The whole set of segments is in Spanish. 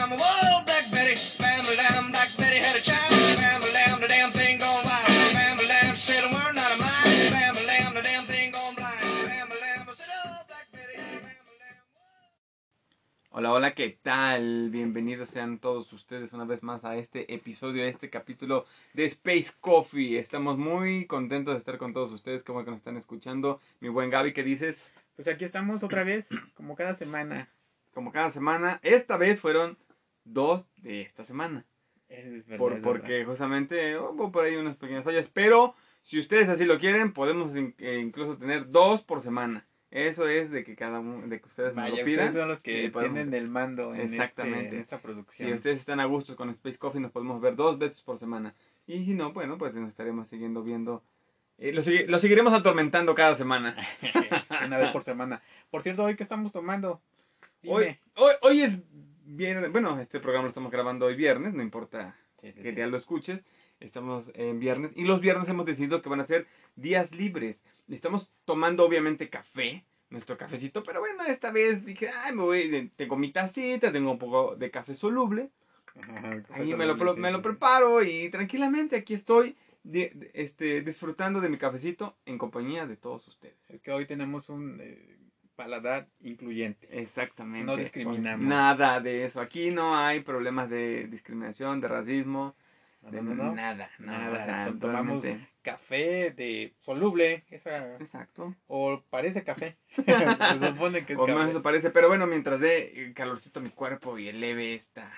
said, oh, Black Betty, bam lamb. Hola, hola, ¿qué tal? Bienvenidos sean todos ustedes una vez más a este episodio, a este capítulo de Space Coffee. Estamos muy contentos de estar con todos ustedes, como que nos están escuchando. Mi buen Gaby, ¿qué dices? Pues aquí estamos otra vez, como cada semana. Como cada semana, esta vez fueron dos de esta semana. Es verdad, Por, es porque justamente hubo por ahí unas pequeñas fallas. Pero si ustedes así lo quieren, podemos in- eh, incluso tener dos por semana. Eso es de que cada uno, de que ustedes Vaya, lo pidan. ustedes son los que podemos- tienen el mando en, Exactamente. este- en esta producción. Si ustedes están a gusto con Space Coffee, nos podemos ver dos veces por semana. Y si no, bueno, pues nos estaremos siguiendo viendo. Eh, lo, lo seguiremos atormentando cada semana. Una vez por semana. Por cierto, hoy que estamos tomando. Dime. Hoy, hoy, hoy es viernes. Bueno, este programa lo estamos grabando hoy viernes, no importa Sí, sí, que sí. ya lo escuches. Estamos en viernes. Y los viernes hemos decidido que van a ser días libres. Estamos tomando, obviamente, café. Nuestro cafecito. Pero bueno, esta vez dije, ay, me voy. Tengo mi tacita, tengo un poco de café soluble. Ajá, Ahí me lo, me sí, lo sí. preparo y tranquilamente aquí estoy de- este, disfrutando de mi cafecito en compañía de todos ustedes. Es que hoy tenemos un eh, paladar incluyente. Exactamente. No discriminamos. Nada de eso. Aquí no hay problemas de discriminación, de racismo, No, de no, no, no. nada. Nada, o sea, to- tomamos Café de soluble. Esa, Exacto. o parece café. Se supone que es O más café. eso parece. Pero bueno, mientras dé calorcito a mi cuerpo y eleve esta,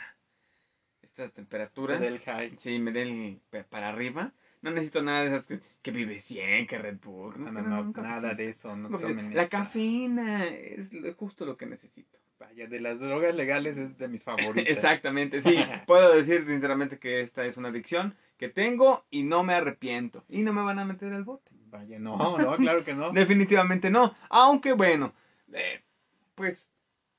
esta temperatura. Del high. Sí, me dé el para arriba. No necesito nada de esas que, que vive 100, que Red Bull. No, no, no, un nada de eso. No No, tomen la cafeína es justo lo que necesito. Vaya, de las drogas legales es de mis favoritas. Exactamente, sí. Puedo decir sinceramente que esta es una adicción que tengo y no me arrepiento. Y no me van a meter al bote. Vaya, no, no, claro que no. Definitivamente no. Aunque bueno, eh, pues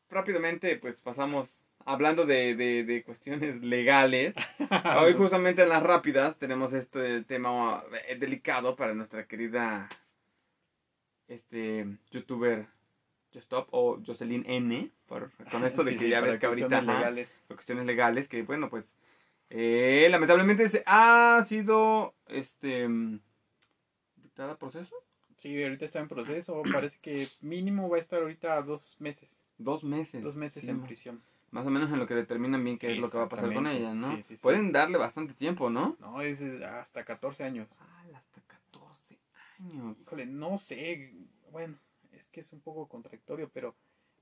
rápidamente pues pasamos hablando de, de, de cuestiones legales. Hoy justamente en las rápidas tenemos este tema eh, delicado para nuestra querida este youtuber Justop o Jocelyn N. Por, con esto de que sí, ya ves que ahorita cuestiones legales. por cuestiones legales que bueno pues eh, lamentablemente se ha sido este dictada proceso Sí, ahorita está en proceso. Parece que mínimo va a estar ahorita dos meses. dos meses Dos meses sí, en prisión. Más o menos en lo que determinan bien qué es lo que va a pasar con ella no Sí, sí, sí. pueden darle bastante tiempo no No, es hasta 14 años. ah, hasta 14 años Híjole, no sé. Bueno, es que es un poco contradictorio, pero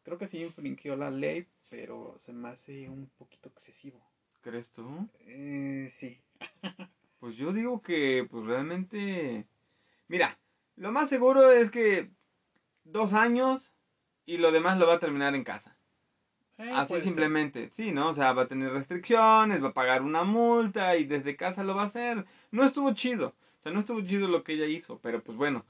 creo que sí infringió la ley, pero se me hace un poquito excesivo. crees tú Eh, sí. Pues yo digo que, pues realmente. Mira, lo más seguro es que dos años y lo demás lo va a terminar en casa. Así ser. simplemente, sí, ¿no? O sea, va a tener restricciones, va a pagar una multa y desde casa lo va a hacer. No estuvo chido. O sea, no estuvo chido lo que ella hizo, pero pues bueno.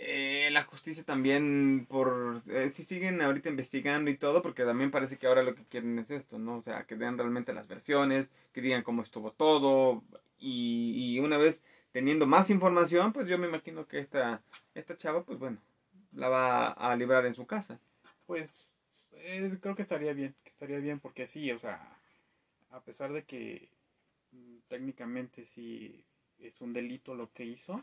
eh, la justicia también, por. Eh, si siguen ahorita investigando y todo, porque también parece que ahora lo que quieren es esto, ¿no? O sea, que den realmente las versiones, que digan cómo estuvo todo. Y, y una vez teniendo más información, pues yo me imagino que esta, esta chava, pues bueno, la va a librar en su casa. Pues eh, creo que estaría bien, que estaría bien porque sí, o sea, a pesar de que mm, técnicamente sí es un delito lo que hizo,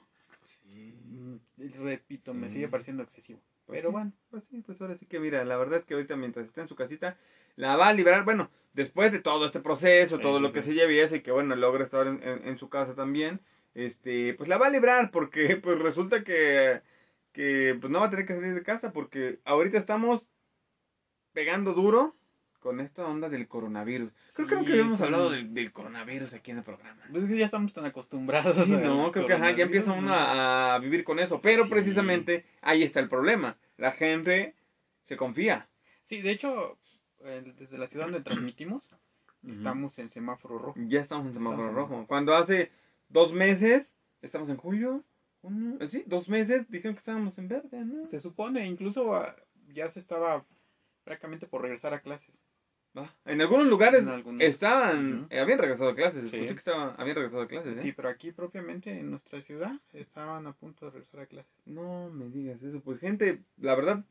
mm, repito, me sigue pareciendo excesivo. Pues Pero sí, bueno, Pues sí, pues ahora sí que mira, la verdad es que ahorita mientras está en su casita, la va a liberar, bueno, después de todo este proceso, todo lo que se lleve y eso, y que bueno, logra estar en, en- en su casa también, este, pues la va a librar porque pues resulta que, que pues no va a tener que salir de casa porque ahorita estamos pegando duro con esta onda del coronavirus. Creo que habíamos hablado del, del coronavirus aquí en el programa. pues que ya estamos tan acostumbrados. Sí, no, creo que ajá, ya empieza uno ¿no? a, a vivir con eso. Pero Sí. precisamente ahí está el problema. La gente se confía. Sí, de hecho, eh, desde la ciudad donde transmitimos, estamos en semáforo rojo. Ya estamos en semáforo Estamos en- rojo. Cuando hace dos meses, estamos en julio. eh, sí, dos meses dijeron que estábamos en verde, ¿no? Se supone, incluso ah, ya se estaba prácticamente por regresar a clases. Va. En algunos lugares En algunos. estaban, Ujú. eh, habían regresado a clases. Sí. Escuché que estaban, habían regresado a clases, ¿eh? Sí, pero aquí propiamente en nuestra ciudad estaban a punto de regresar a clases. No me digas eso. Pues gente, la verdad,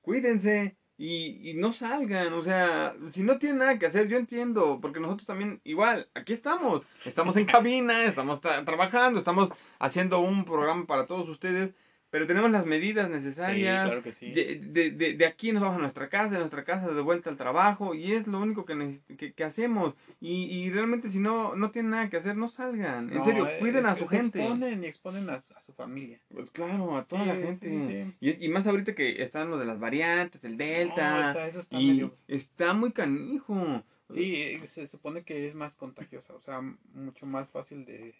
cuídense y, y no salgan. O sea, si no tienen nada que hacer, yo entiendo. Porque nosotros también, igual, aquí estamos. Estamos en cabina, estamos tra- trabajando, estamos haciendo un programa para todos ustedes. Pero tenemos las medidas necesarias. Sí, claro que sí. De, de, de, de aquí nos vamos a nuestra casa, de nuestra casa de vuelta al trabajo y es lo único que, que, que hacemos. Y, y realmente si no no tienen nada que hacer, no salgan. En serio, eh, cuiden a su se gente. exponen y exponen a, su- a su familia. Pues claro, a toda Sí, la gente. Y, más ahorita que están lo de las variantes, el delta. No, esa- eso está y medio... está muy canijo. Sí, eh, se supone que es más contagiosa, o sea, mucho más fácil de,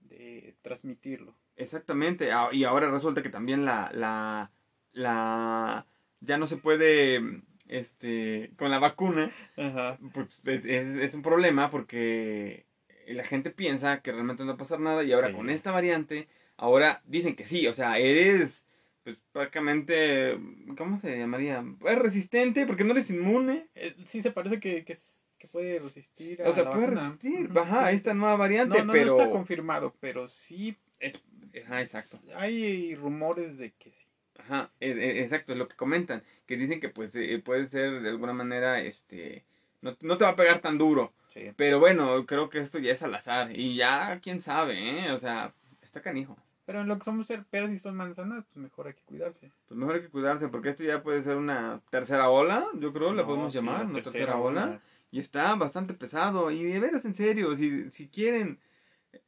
de transmitirlo. Exactamente. Y ahora resulta que también la, la, la, ya no se puede, este, con la vacuna, Ajá. pues es, es- un problema porque la gente piensa que realmente no va a pasar nada y ahora Sí. con esta variante, ahora dicen que sí, o sea, eres, pues prácticamente, ¿cómo se llamaría? Es resistente porque no eres inmune. Eh, sí, se parece que, que, es- que puede resistir a O sea, la puede vacuna. resistir. Ajá, esta nueva variante, No, no, pero... no está confirmado, pero sí es- Ajá, exacto. hay rumores de que sí. Ajá, e- e- exacto, es lo que comentan. Que dicen que pues eh, puede ser de alguna manera, este... No, no te va a pegar tan duro. Sí. Pero bueno, creo que esto ya es al azar. Y ya, quién sabe, ¿eh? O sea, está canijo. Pero en lo que somos ser peras y son manzanas, pues mejor hay que cuidarse. Pues mejor hay que cuidarse porque esto ya puede ser una tercera ola, yo creo, la No, podemos sí, llamar, la una tercera, ola. ola. Y está bastante pesado. Y de veras, en serio, si, si quieren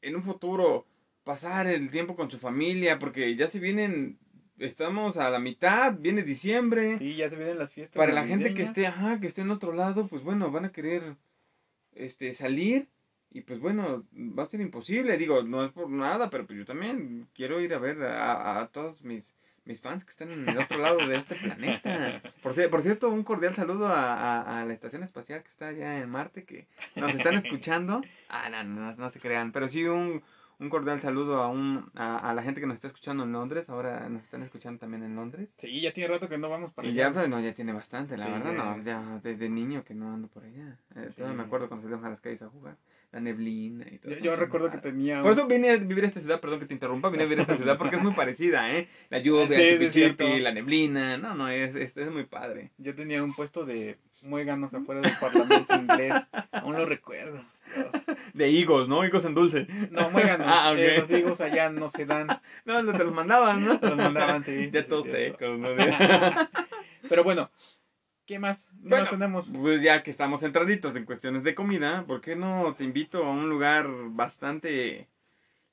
en un futuro pasar el tiempo con su familia, porque ya se vienen, estamos a la mitad, viene diciembre. Sí, ya se vienen las fiestas. Para la gente que esté, ajá, que esté en otro lado, pues bueno, van a querer este salir y pues bueno, va a ser imposible, digo, no es por nada, pero pues yo también quiero ir a ver a, a todos mis mis fans que están en el otro lado de este planeta. Por, ci- por cierto, un cordial saludo a, a- a la estación espacial que está allá en Marte, que nos están escuchando. Ah, no, no, no se crean, pero sí un, un cordial saludo a, un, a, a la gente que nos está escuchando en Londres. Ahora nos están escuchando también en Londres. Sí, ya tiene rato que no vamos para Y allá. ya, pues, no, ya tiene bastante, la Sí, verdad, no, ya. desde niño que no ando por allá. Eh, Sí. todavía me acuerdo cuando salíamos a las calles a jugar, la neblina y todo. Yo, yo recuerdo que tenía... Por eso vine a vivir a esta ciudad, perdón que te interrumpa, vine a vivir a esta ciudad porque es muy parecida, ¿eh? La lluvia, Sí, el chipi, la neblina, no, no, es, es, es muy padre. Yo tenía un puesto de muéganos afuera del Parlamento inglés. Aún lo recuerdo. De higos, ¿no? Higos en dulce. No, muéganos. Ah, ok. eh, los higos allá no se dan. No, no te los mandaban, ¿no? Los mandaban, sí. Ya todos secos, ¿no? Pero bueno, ¿qué más? No Bueno, tenemos. Pues ya que estamos centraditos en cuestiones de comida, ¿por qué no te invito a un lugar bastante,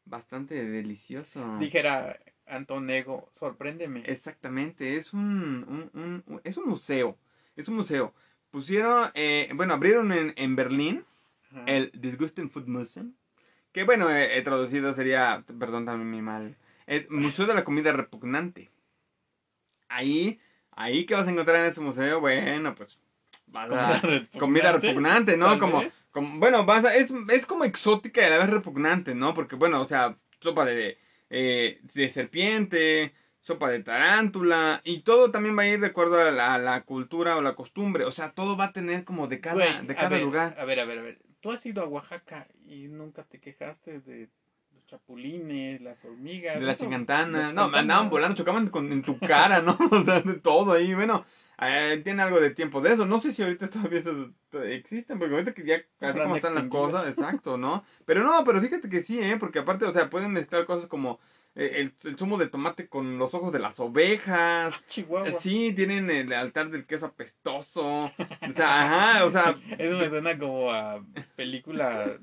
bastante delicioso? Dijera Antonego, sorpréndeme. Exactamente, es un, un- un- un- es un museo, es un museo. Pusieron, eh, bueno, abrieron en, en Berlín El Disgusting Food Museum, que bueno, eh, eh, traducido sería, perdón también mi mal, es Museo de la Comida Repugnante. Ahí, ahí que vas a encontrar en ese museo, bueno, pues vas a... Comida repugnante, ¿no? Como, bueno, vas a- es, es como exótica y a la vez repugnante, ¿no? Porque, bueno, o sea, sopa de, eh, de serpiente, sopa de tarántula, y todo también va a ir de acuerdo a la, a la cultura o la costumbre, o sea, todo va a tener como de cada, de a cada ver, lugar. A ver, a ver, a ver. Tú has ido a Oaxaca y nunca te quejaste de los chapulines, las hormigas. De la eso, chingantana. No, andaban volando, chocaban con, en tu cara, ¿no? O sea, de todo ahí. Bueno, eh, tiene algo de tiempo de eso. No sé si ahorita todavía eso existen, porque ahorita que ya así como están las cosas, exacto, ¿no? Pero no, pero fíjate que sí, ¿eh? Porque aparte, o sea, pueden mezclar cosas como eh, el, el zumo de tomate con los ojos de las ovejas. Chihuahua. Sí, tienen el altar del queso apestoso. O sea, ajá, o sea, Eso me suena como a película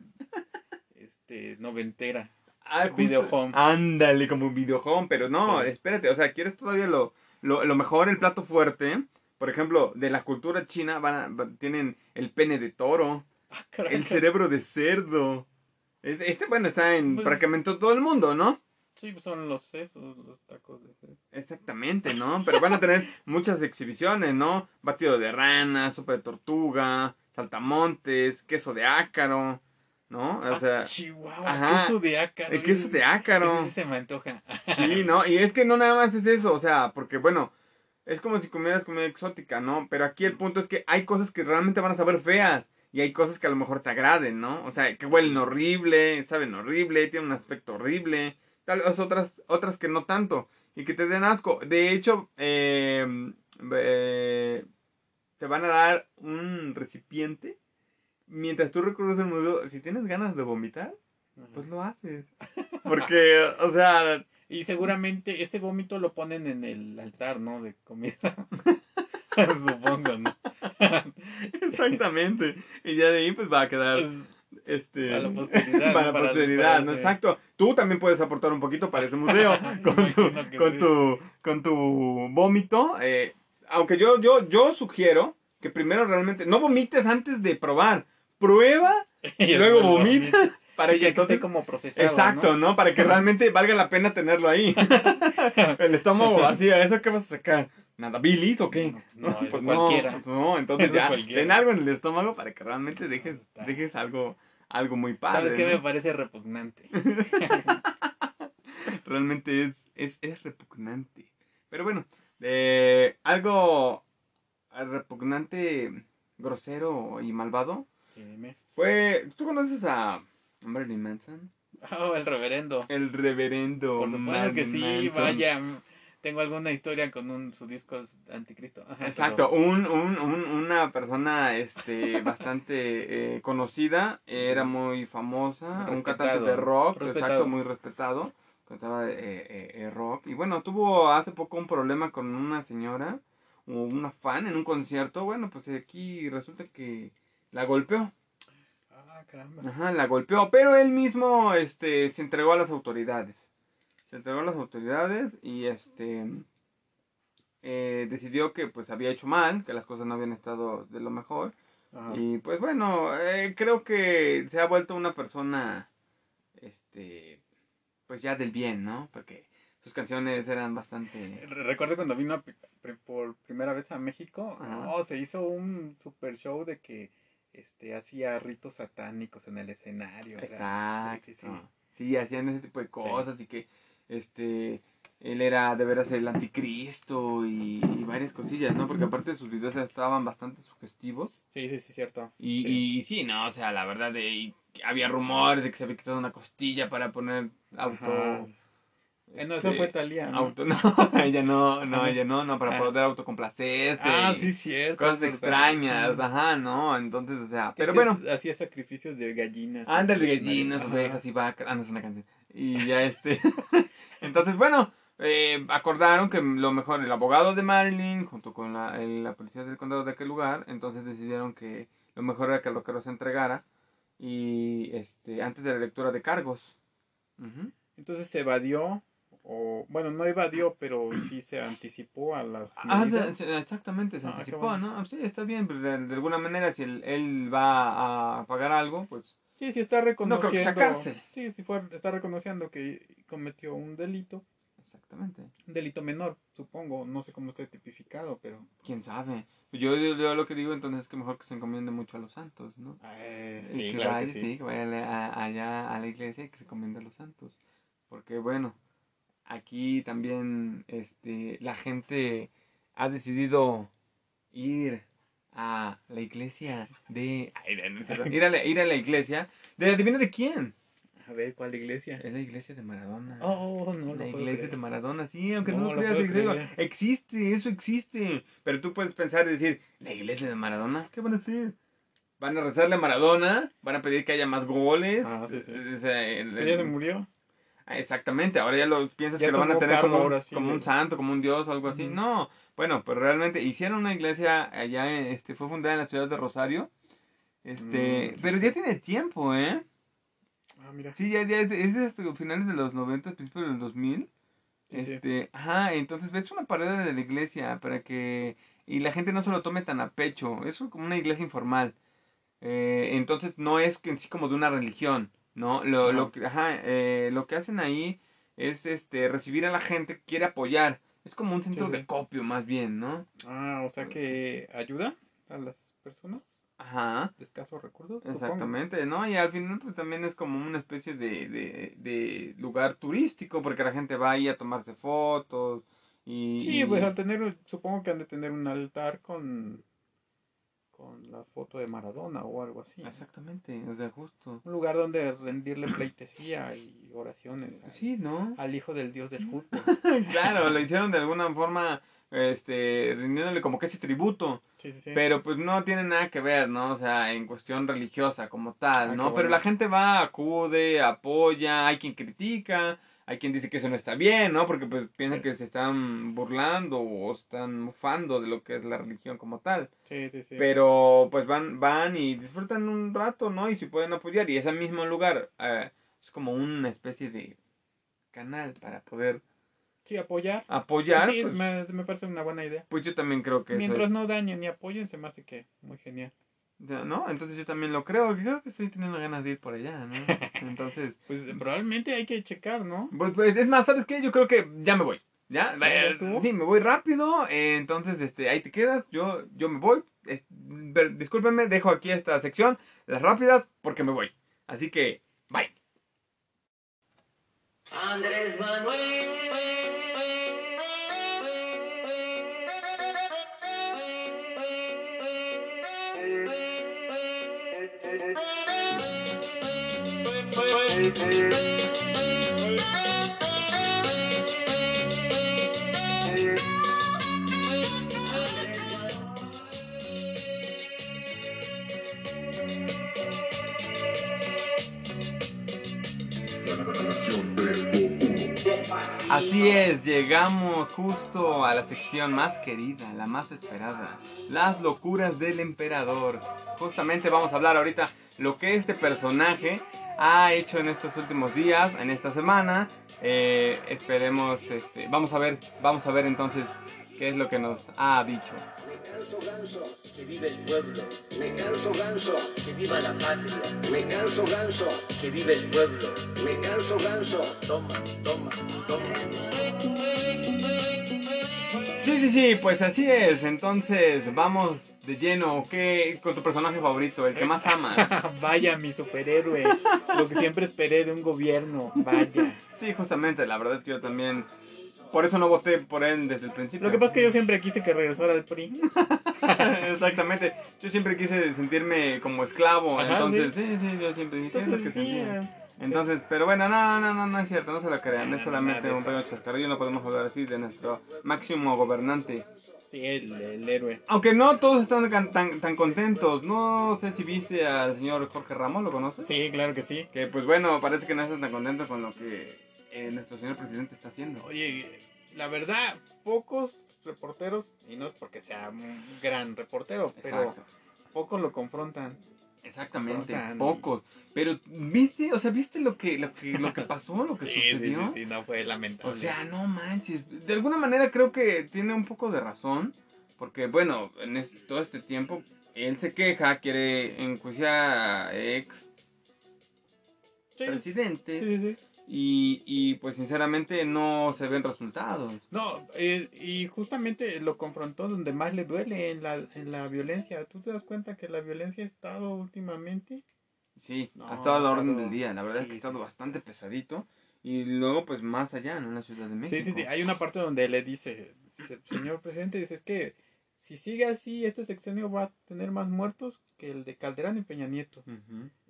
este noventera. Ah, justo- Video home. Ándale, como un video home, pero no, Sí. espérate, o sea, quieres todavía lo, lo, lo mejor, el plato fuerte. Por ejemplo, de la cultura china van a- tienen el pene de toro, Ah, el cerebro de cerdo. Este, este, bueno, está en Pues- prácticamente todo el mundo, ¿no? Sí, pues son los sesos, los tacos de sesos. Exactamente, ¿no? Pero van a tener muchas exhibiciones, ¿no? Batido de rana, sopa de tortuga, saltamontes, queso de ácaro, ¿no? O sea, Ah, Chihuahua, ajá. queso de ácaro. el queso de ácaro. Ese se me antoja. Sí, ¿no? Y es que no nada más es eso, o sea, porque bueno, es como si comieras comida exótica, ¿no? Pero aquí el punto es que hay cosas que realmente van a saber feas. Y hay cosas que a lo mejor te agraden, ¿no? O sea, que huelen horrible, saben horrible, tienen un aspecto horrible. Tal vez otras, otras que no tanto. Y que te den asco. De hecho, eh, eh, te van a dar un recipiente. Mientras tú recorres el museo, si tienes ganas de vomitar, pues lo haces. Porque, o sea, Y seguramente ese vómito lo ponen en el altar, ¿no? De comida. Supongo, ¿no? exactamente. Y ya de ahí pues va a quedar este Para la posteridad, para ¿no? la Para- posteridad, para ¿no? ese- Exacto. Tú también puedes aportar un poquito para ese museo con tu con tu con tu vómito, eh, aunque yo yo yo sugiero que primero realmente no vomites antes de probar. Prueba y luego vomita para que entonces esté como procesado, Exacto, ¿no? Para que realmente valga la pena tenerlo ahí. El estómago vacío, ¿eso qué vas a sacar? ¿Nada? ¿Bilis o qué? No, eso cualquiera. pues no, entonces Eso ya, cualquiera. ten algo en el estómago para que realmente dejes, dejes algo, algo muy ¿no? ¿Sabes padre. qué ¿no? me parece repugnante? Realmente es, es, es repugnante. Pero bueno, eh, algo repugnante, grosero y malvado Dime. fue... ¿Tú conoces a Marilyn Manson? Oh, el reverendo. El reverendo Por supuesto que sí, Manson. vaya. Tengo alguna historia con un, su disco anticristo. Ajá, Exacto, pero- un, un, un- una persona este, bastante eh, conocida, era muy famosa, un cantante de rock, respetado. exacto, muy respetado, cantaba eh, eh, eh, rock. Y bueno, tuvo hace poco un problema con una señora, o una fan en un concierto, bueno, pues aquí resulta que la golpeó, Ah, caramba. ajá, la golpeó, pero él mismo este, se entregó a las autoridades. Se entregó a las autoridades y este eh, decidió que pues había hecho mal, que las cosas no habían estado de lo mejor. Ajá. Y pues bueno, eh, creo que se ha vuelto una persona, este, pues ya del bien, ¿no? Porque sus canciones eran bastante... Re- Recuerdo cuando vino por primera vez a México, no, se hizo un super show de que este hacía ritos satánicos en el escenario. o sea, Exacto. sí, sí, Sí, sí. hacían ese tipo de cosas y que, este, él era de veras el anticristo y, y varias cosillas, ¿no? Porque aparte sus videos estaban bastante sugestivos. Sí, sí, sí, cierto. Y Sí. y, sí no, o sea, la verdad, de, había rumores de que se había quitado una costilla para poner auto... Eh, no, eso este, fue Talía. ¿no? Auto, no, ella no, no, Ajá. ella no, no, para Ah. poder autocomplacerse. Ah, sí, cierto. Cosas extrañas, sí. ajá, ¿no? Entonces, o sea, pero bueno, Hacía sacrificios de gallinas. ándale, gallinas, ovejas y vacas, ah, no es una canción. Y ya este, entonces, bueno, eh, acordaron que lo mejor, el abogado de Marilyn, junto con la, el- la policía del condado de aquel lugar, entonces decidieron que lo mejor era que el rockero se entregara y, este, antes de la lectura de cargos. Entonces se evadió, o bueno, no evadió, pero sí se anticipó a las. Ah, medidas. se- se- exactamente, se Ah, anticipó, bueno. ¿no? Sí, está bien, pero de, de alguna manera si él, él va a pagar algo, pues... Sí, sí está reconociendo. creo que sea cárcel. Sí, sí fue, está reconociendo que cometió un delito, Exactamente. un delito menor, supongo, no sé cómo está tipificado, pero. ¿Quién sabe? Yo, yo, yo lo que digo entonces es que mejor que se encomiende mucho a los santos, ¿no? Eh, Y sí, que claro vaya, que sí, que vaya a- allá a la iglesia y que se encomiende a los santos. Porque bueno, aquí también este, la gente ha decidido ir a la iglesia de... Ay, no ir, a la, ir a la iglesia de... ¿Adivina de quién? A ver, ¿cuál iglesia? Es la iglesia de Maradona. Oh, no, la lo iglesia de. Maradona, sí, aunque no, No lo lo creas, puedo griego, existe, eso existe. Pero tú puedes pensar y decir, ¿la iglesia de Maradona? ¿Qué van a hacer? Van a rezarle a Maradona, van a pedir que haya más goles. Ah, sí, sí. O sea, el- ¿Ella se murió? Ah, Exactamente, ahora ya lo piensas Ya que lo van a tener como, sí un santo, como un dios o algo así. No, bueno, pero realmente hicieron una iglesia allá, en- este, fue fundada en la ciudad de Rosario. Este, Mm. pero ya tiene tiempo, ¿eh? Ah, mira. Sí, ya, ya es, hasta finales de los 90, principios del 2000. Sí, sí. Este, ajá, entonces ves una pared de la iglesia para que y la gente no se lo tome tan a pecho. Es como una iglesia informal. Eh, entonces no es que en sí como de una religión, ¿no? Lo, lo que, ajá, eh, lo que hacen ahí es este recibir a la gente que quiere apoyar. Es como un centro de copio más bien, ¿no? Ah, o sea que ayuda a las personas Ajá. de escasos recursos. supongo. Exactamente, ¿no? Y al final pues también es como una especie de, de, de lugar turístico porque la gente va ahí a tomarse fotos Y, Sí, y- pues al tener, supongo que han de tener un altar con, con la foto de Maradona o algo así. Exactamente, o sea, justo. Un lugar donde rendirle pleitesía y oraciones al, Sí, ¿no? al hijo del dios del fútbol. claro, lo hicieron de alguna forma, este, rindiéndole como que ese tributo. Sí, sí, sí. Pero pues no tiene nada que ver, ¿no? O sea, en cuestión religiosa como tal, Ah, ¿no? qué Pero bueno. la gente va, acude, apoya, hay quien critica, hay quien dice que eso no está bien, ¿no? Porque pues piensan que se están burlando o están mufando de lo que es la religión como tal. Sí, sí, sí. Pero pues van, van y disfrutan un rato, ¿no? Y si pueden apoyar. Y ese mismo lugar eh, es como una especie de canal para poder Sí, apoyar. apoyar. sí, pues, me, me parece una buena idea. pues yo también creo que eso Mientras es- no dañen ni apoyen, se me hace que muy genial. Ya, ¿no? Entonces yo también lo creo, que creo que estoy teniendo ganas de ir por allá, ¿no? Entonces, Pues probablemente hay que checar, ¿no? pues, pues, es más, ¿sabes qué? Yo creo que ya me voy. ¿Ya? ¿Ya Eh, sí, me voy rápido, eh, entonces, este, ahí te quedas, yo, yo me voy. Eh, per- discúlpenme, dejo aquí esta sección, las rápidas, porque me voy. Así que, bye. Andrés Manuel. Así es, llegamos justo a la sección más querida, la más esperada, las locuras del emperador. Justamente vamos a hablar ahorita lo que este personaje ha hecho en estos últimos días, en esta semana. Eh, esperemos, este, vamos a ver, vamos a ver entonces qué es lo que nos ha dicho. Me canso ganso, que vive el pueblo. Me canso ganso, que viva la patria. Me canso ganso, que vive el pueblo. Me canso ganso, toma, toma, toma. Sí, sí, sí, pues así es. Entonces vamos de lleno. ¿Qué con tu personaje favorito, el que más amas? Vaya, mi superhéroe. Lo que siempre esperé de un gobierno. Vaya. Sí, justamente, la verdad es que yo también. Por eso no voté por él desde el principio. Lo que pasa es que yo siempre quise que regresara al PRI. Exactamente. Yo siempre quise sentirme como esclavo. Ajá, entonces, sí, sí, yo siempre dije, ¿qué es lo que Entonces, sí, Entonces, pero bueno, no, no, no, no es cierto, no se lo crean. No, Es no, solamente un pequeño chascarrillo. No podemos hablar así de nuestro máximo gobernante. Sí, el, el héroe. Aunque no todos están tan, tan, tan contentos. No sé si viste al señor Jorge Ramos, ¿lo conoces? Sí, claro que sí. Que pues bueno, parece que no están tan contentos con lo que eh, nuestro señor presidente está haciendo. Oye, la verdad, pocos reporteros, y no es porque sea un gran reportero, pero pocos lo confrontan. Exactamente, pocos. Pero viste, o sea, viste lo que lo que lo que pasó, lo que sucedió. sí, no fue lamentable. O sea, no manches. De alguna manera creo que tiene un poco de razón, porque bueno, en todo este tiempo él se queja, quiere enjuiciar a ex sí, sí, presidentes sí, sí. Y, y pues sinceramente no se ven resultados. No, eh, y justamente lo confrontó donde más le duele en la, en la violencia. ¿Tú te das cuenta que la violencia ha estado últimamente? Sí, No, ha estado a la orden del día. La verdad es que ha estado sí. bastante pesadito. Y luego, pues más allá, ¿no? En la Ciudad de México. Sí, sí, sí. Hay una parte donde le dice, dice, señor presidente, dice, es que si sigue así, este sexenio va a tener más muertos que el de Calderón y Peña Nieto.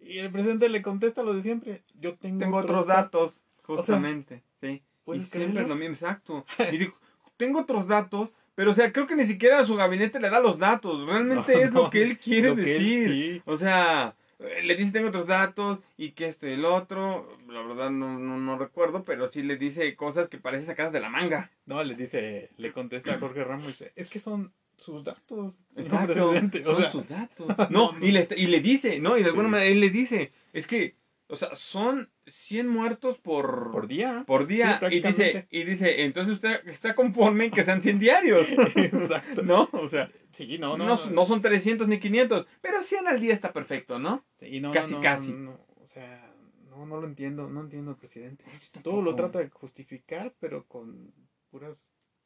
Y el presidente le contesta lo de siempre. Yo tengo, Tengo otros datos, justamente. sí. Y ¿puedes siempre lo mismo, exacto. Y digo, tengo otros datos, pero o sea, creo que ni siquiera su gabinete le da los datos. Realmente No, es lo que él quiere que él- decir. sí. O sea, eh, le dice tengo otros datos y que esto y el otro. La verdad no, no, no recuerdo, pero sí le dice cosas que parecen sacadas de la manga. No, le dice, le contesta a Jorge Ramos, dice, es que son sus datos, Exacto. O son sea, sus datos. No, y le, y le dice, ¿no? Y de alguna Sí. manera él le dice, es que, o sea, son 100 muertos por, por día. por día. Sí, y dice, y dice, entonces usted está conforme en que sean 100 diarios. Exacto. ¿No? O sea, Sí, no, no, no. no, son 300 ni 500, pero 100 al día está perfecto, ¿no? Sí, no, casi, no, no, casi. no, o sea, no, no lo entiendo, no entiendo al presidente. Todo lo trata de justificar, pero con puras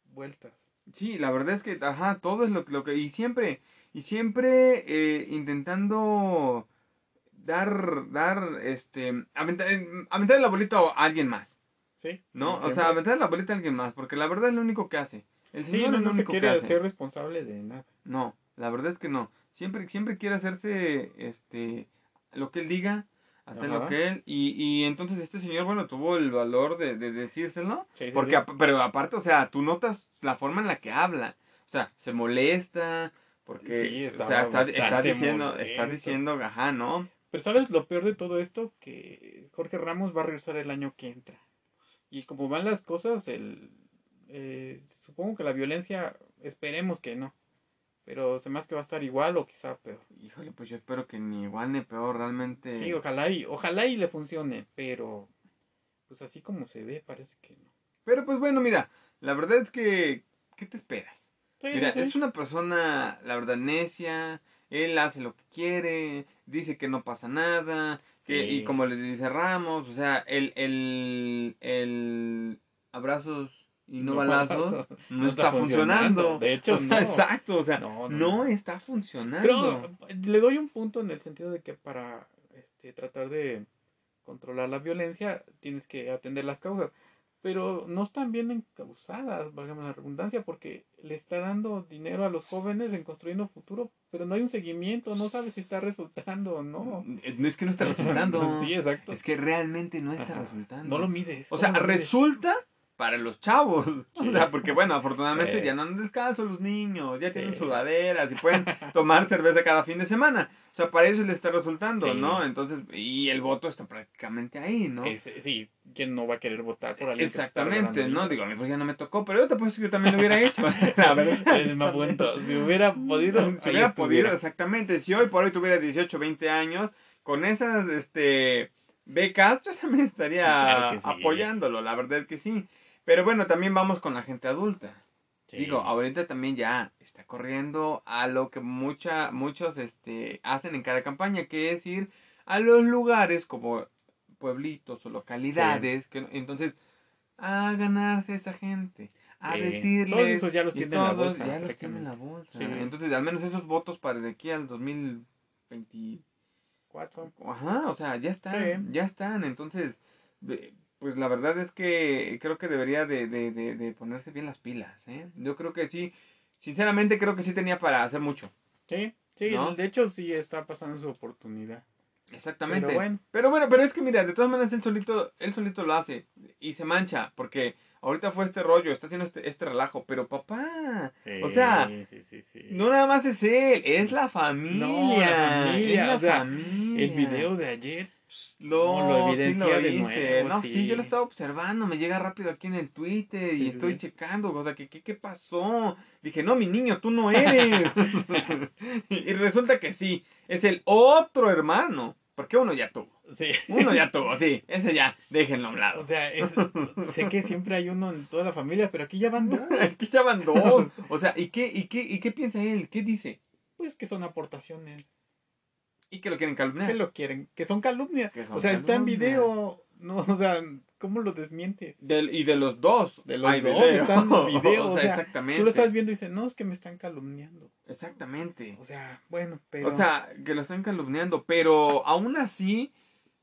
vueltas. Sí, la verdad es que, ajá, todo es lo, que- lo que... Y siempre, y siempre eh, intentando dar, dar, este, aventar, aventar el abuelito a alguien más. Sí. ¿no? O sea, aventar la bolita a alguien más, porque la verdad es lo único que hace. El Sí, señor no, es lo no se único que quiere hace. ser responsable de nada. No, la verdad es que no. Siempre, siempre quiere hacerse, este, lo que él diga, hacer lo que él, y, y entonces este señor, bueno, tuvo el valor de, de decírselo, Sí, sí, porque, sí. pero aparte, o sea, tú notas la forma en la que habla, o sea, se molesta, porque, o sea, está, está diciendo, está diciendo, ajá, ¿no? Pero ¿sabes lo peor de todo esto? Que Jorge Ramos va a regresar el año que entra. Y como van las cosas, el, eh, supongo que la violencia, esperemos que no. Pero se me hace que va a estar igual o quizá peor. Híjole, pues yo espero que ni igual ni peor, realmente. Sí, ojalá y, ojalá y le funcione, pero pues así como se ve parece que no. Pero pues bueno, mira, la verdad es que, ¿qué te esperas? Sí, Mira, sí, sí. es una persona, la verdad, necia. Él hace lo que quiere, dice que no pasa nada. Que. Y como le dice Ramos, o sea, el, el, el abrazos y no, No balazos balazos. no, está, funcionando. De hecho, O sea, no. exacto, o sea, No, está funcionando. Le doy un punto en el sentido de que para este, tratar de controlar la violencia tienes que atender las causas. Pero no están bien encausadas, válgame la redundancia, porque le está dando dinero a los jóvenes en construyendo futuro, pero no hay un seguimiento, no sabes si está resultando o no. No es que no está resultando. sí, exacto. Es que realmente no está Ajá. resultando. No lo mides. O sea, resulta para los chavos. O sea, porque bueno, afortunadamente Sí. ya no han descanso los niños, ya tienen sudaderas y pueden tomar cerveza cada fin de semana. O sea, para eso les está resultando. ¿no? Entonces, y el voto está prácticamente ahí, ¿no? Ese- sí, ¿quién no va a querer votar por alguien? que está Exactamente, ¿no? Digo, a mí pues ya no me tocó, pero yo te puedo que yo también lo hubiera hecho. La verdad. Es más punto. Si hubiera podido, Si hubiera estuviera. podido, exactamente. Si hoy por hoy tuviera 18, 20 años, con esas este becas, yo también estaría Claro que sí. apoyándolo, la verdad es que sí. Pero bueno, también vamos con la gente adulta. Sí. Digo, ahorita también ya está corriendo a lo que mucha, muchos este, hacen en cada campaña, que es ir a los lugares como pueblitos o localidades, que entonces a ganarse esa gente, a Sí. decirles Todos esos ya los tienen en la bolsa, ya los tienen en la bolsa. Sí. Entonces, al menos esos votos para de aquí al 2020 Cuatro. Ajá, o sea, ya están, ya están. Entonces, pues la verdad es que creo que debería de, de, de, de ponerse bien las pilas, ¿eh? Yo creo que sí, sinceramente creo que sí tenía para hacer mucho. Sí, sí, ¿No? de hecho sí está pasando su oportunidad. Exactamente. Pero bueno. Pero bueno, pero es que mira, de todas maneras él solito, él solito lo hace y se mancha, porque ahorita fue este rollo, está haciendo este, este relajo, pero papá, O sea, sí, sí, sí. no nada más es él, es la familia. No, la familia, es la o sea, familia. El video de ayer. Lo, No, lo sí evidencia lo de viste. nuevo, No, sí. yo lo estaba observando, me llega rápido aquí en el Twitter y estoy checando, o sea, ¿qué, qué, qué pasó? Dije, no, mi niño, tú no eres. y resulta que sí, es el otro hermano, porque uno ya tuvo. Sí. Uno ya tuvo, sí, ese ya, déjenlo a un O lado. sea, es- sé que siempre hay uno en toda la familia, pero aquí ya van dos. Aquí ya van dos. O sea, ¿y qué, y qué, y qué piensa él? ¿Qué dice? Pues que son aportaciones. Y que lo quieren calumniar. Que lo quieren, que son calumnias. O sea, está en video. No, o sea, ¿cómo lo desmientes? Del- y de los dos. De los hay dos video. están en video, o o sea, exactamente. Tú lo estás viendo y dices, no, es que me están calumniando. Exactamente. O sea, bueno, pero. O sea, que lo están calumniando, pero aún así,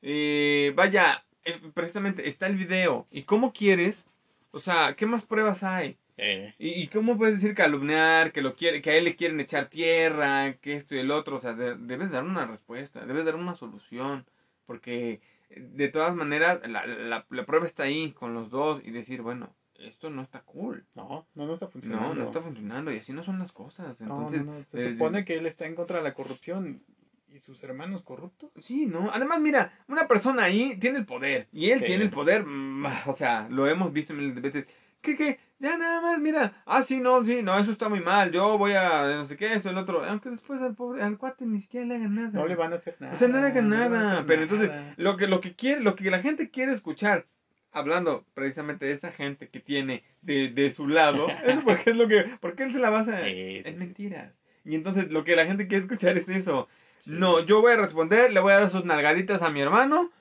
eh, vaya, eh, precisamente está el video. ¿Y cómo quieres? O sea, ¿qué más pruebas hay? Eh, ¿Y, y cómo puedes decir calumniar, que lo quiere, que a él le quieren echar tierra, que esto y el otro? O sea, de- debes dar una respuesta, debes dar una solución, porque eh, de todas maneras la, la, la prueba está ahí con los dos y decir, bueno, esto no está cool. no, no, no está funcionando. No, no está funcionando y así no son las cosas. Entonces, no, no, Se eh, supone que él está en contra de la corrupción y sus hermanos corruptos. Sí, ¿no? Además, mira, una persona ahí tiene el poder. Y él Sí. tiene el poder. mm, O sea, lo hemos visto de veces. ¿Qué, qué? Ya nada más, mira. Ah, sí, no, sí, no, eso está muy mal. Yo voy a no sé qué, esto, el otro. Aunque después al pobre, al cuate ni siquiera le hagan nada. No le van a hacer nada. O sea, no le hagan no nada. Pero entonces, nada. lo que, lo que quiere, lo que la gente quiere escuchar, hablando precisamente de esa gente que tiene de, de su lado, es porque es lo que, porque él se la basa Sí, sí, en mentiras. Y entonces lo que la gente quiere escuchar es eso. Sí. No, yo voy a responder, le voy a dar sus nalgaditas a mi hermano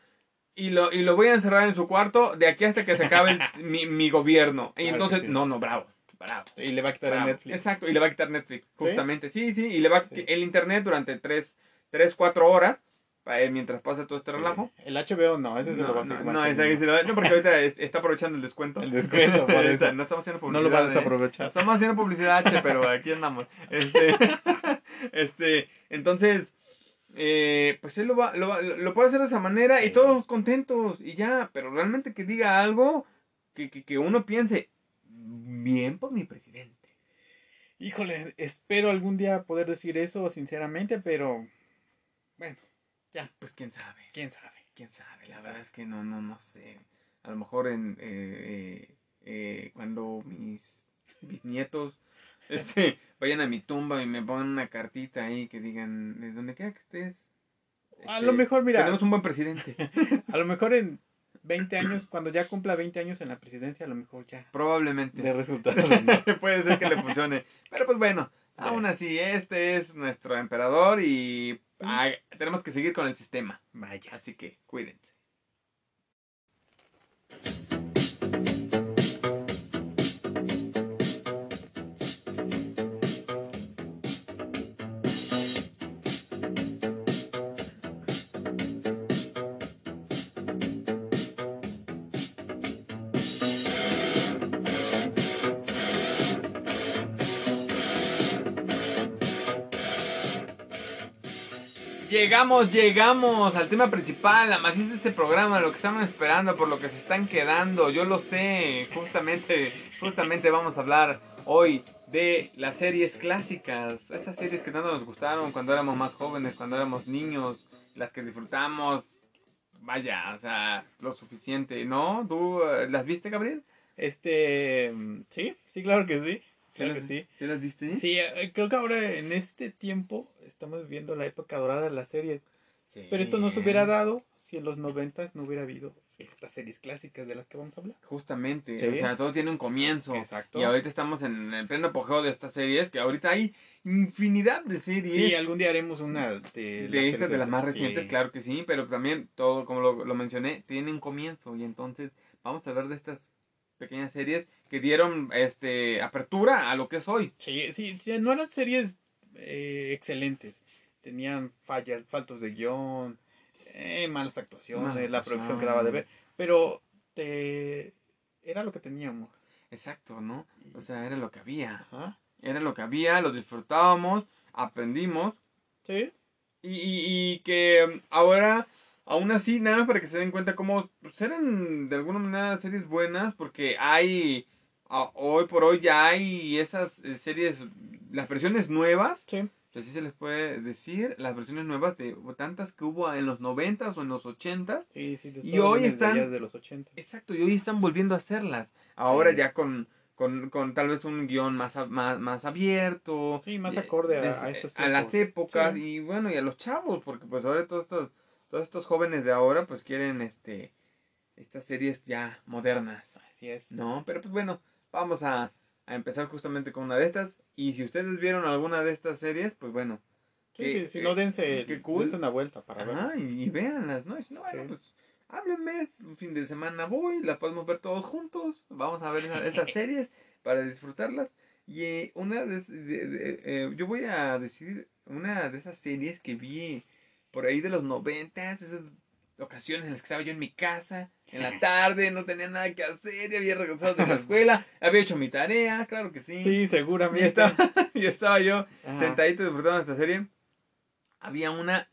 y lo, y lo voy a encerrar en su cuarto de aquí hasta que se acabe el- mi, mi gobierno. Y Claro entonces, sí. no, no, bravo, bravo. Y le va a quitar el bravo. Netflix. Exacto, y le va a quitar Netflix, justamente. Sí, sí, y le va a Sí. el internet durante 3, tres 4 horas eh, mientras pasa todo este relajo. El HBO no, ese se lo va a No, hacer. no, no, ese- ese lo- no, porque ahorita es- está aprovechando el descuento. El descuento, por eso. No estamos haciendo No publicidad. lo vas a ¿eh? desaprovechar. Estamos haciendo publicidad H, pero aquí andamos. Este, este, entonces, eh, pues él lo, va, lo, va- lo puede hacer de esa manera y todos contentos y ya, pero realmente que diga algo que, que, que uno piense, bien por mi presidente. Híjole, espero algún día poder decir eso sinceramente, pero bueno, Pues quién sabe, quién sabe. quién sabe, la verdad es que no, no, no sé. A lo mejor en eh, eh, eh, cuando mis bisnietos este, vayan a mi tumba y me pongan una cartita ahí que digan, de donde quiera que estés. A este, lo mejor, mira, Tenemos un buen presidente. a lo mejor en 20 años, cuando ya cumpla 20 años en la presidencia, a lo mejor ya Probablemente. de resultados. ¿no? Puede ser que le funcione. Pero pues bueno, aún así, este es nuestro emperador y ah, tenemos que seguir con el sistema. Vaya. Así que cuídense. Llegamos, llegamos al tema principal, la de este programa, lo que estaban esperando, por lo que se están quedando, yo lo sé, justamente, justamente vamos a hablar hoy de las series clásicas, estas series que tanto nos gustaron cuando éramos más jóvenes, cuando éramos niños, las que disfrutamos, vaya, o sea, lo suficiente, ¿no? ¿Tú eh, las viste, Gabriel? Este, mm, sí, sí, claro que sí. Claro que las- sí. ¿Sí las viste? Sí, eh, creo que ahora en este tiempo estamos viviendo la época dorada de las series. Sí. Pero esto no se hubiera dado si en los 90 no hubiera habido estas series clásicas de las que vamos a hablar. Justamente, Sí. o sea, todo tiene un comienzo. Exacto. Y ahorita estamos en el pleno apogeo de estas series, que ahorita hay infinidad de series. Sí, algún día haremos una de, de estas, de las más sí. recientes, claro que sí, pero también todo, como lo, lo mencioné, tiene un comienzo. Y entonces vamos a hablar de estas pequeñas series que dieron este apertura a lo que es hoy. Sí, sí, sí, no eran series eh, excelentes. Tenían fallas, faltos de guion, eh, malas actuaciones, Mala la producción que daba de ver. Pero te... era lo que teníamos. Exacto, ¿no? O sea, era lo que había. Ajá. Era lo que había, lo disfrutábamos, aprendimos. Sí. Y, y, y que um, ahora, aún así, nada más para que se den cuenta cómo pues, eran de alguna manera series buenas, porque hay, hoy por hoy ya hay esas eh, series, las versiones nuevas, Sí. así se les puede decir, las versiones nuevas de tantas que hubo en los 90s o en los 80s. Sí, sí. de Y hoy de están- allá de los 80. Exacto, y hoy están volviendo a hacerlas. Ahora Sí. ya con, con, con tal vez un guion más, más, más abierto. Sí, más y- acorde a- des- a estos a las épocas Sí. y bueno, y a los chavos, porque pues ahora todos estos, todos estos jóvenes de ahora pues quieren este estas series ya modernas, Así es. ¿no? Pero pues bueno, vamos a, a empezar justamente con una de estas. Y si ustedes vieron alguna de estas series, pues bueno, Sí, sí, si no, dense, qué cool. dense una vuelta para ver. Y, y véanlas, ¿no? Y si no, bueno, Sí. pues háblenme, un fin de semana voy, las podemos ver todos juntos, vamos a ver esa- esas series para disfrutarlas. Y eh, una de, de- de- eh, yo voy a decir una de esas series que vi por ahí de los noventas, esas ocasiones en las que estaba yo en mi casa, en la tarde, no tenía nada que hacer, y había regresado de la escuela, había hecho mi tarea, claro que sí. Sí, y seguramente. estaba, y estaba yo Ajá. sentadito disfrutando de esta serie. Había una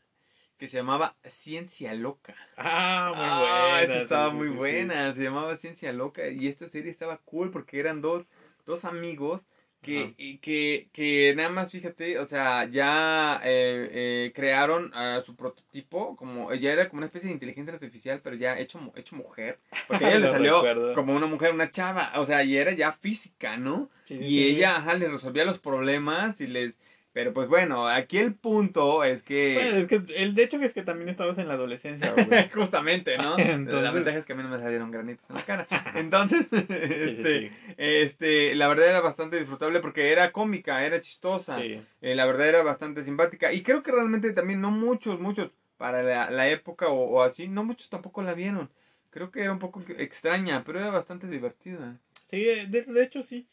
que se llamaba Ciencia Loca. Ah, muy Ah, buena. esa estaba sí, muy sí, sí. buena, se llamaba Ciencia Loca y esta serie estaba cool porque eran dos, dos amigos que, y que, que nada más, fíjate, o sea, ya eh, eh, crearon a su prototipo, como ya era como una especie de inteligencia artificial, pero ya hecho, hecho mujer, porque a ella le salió recuerdo. como una mujer, una chava, o sea, y era ya física, ¿no? Sí, y sí. ella, ajá, les resolvía los problemas y les... Pero pues bueno, aquí el punto es que... Bueno, es que el de hecho es que también estabas en la adolescencia, güey. Justamente, ¿no? Entonces- La ventaja es que a mí no me salieron granitos en la cara. Entonces, Sí, este, sí. este, la verdad era bastante disfrutable porque era cómica, era chistosa. Sí. Eh, la verdad era bastante simpática. Y creo que realmente también no muchos, muchos, para la, la época o, o así, no muchos tampoco la vieron. Creo que era un poco extraña, pero era bastante divertida. Sí, de, de hecho sí,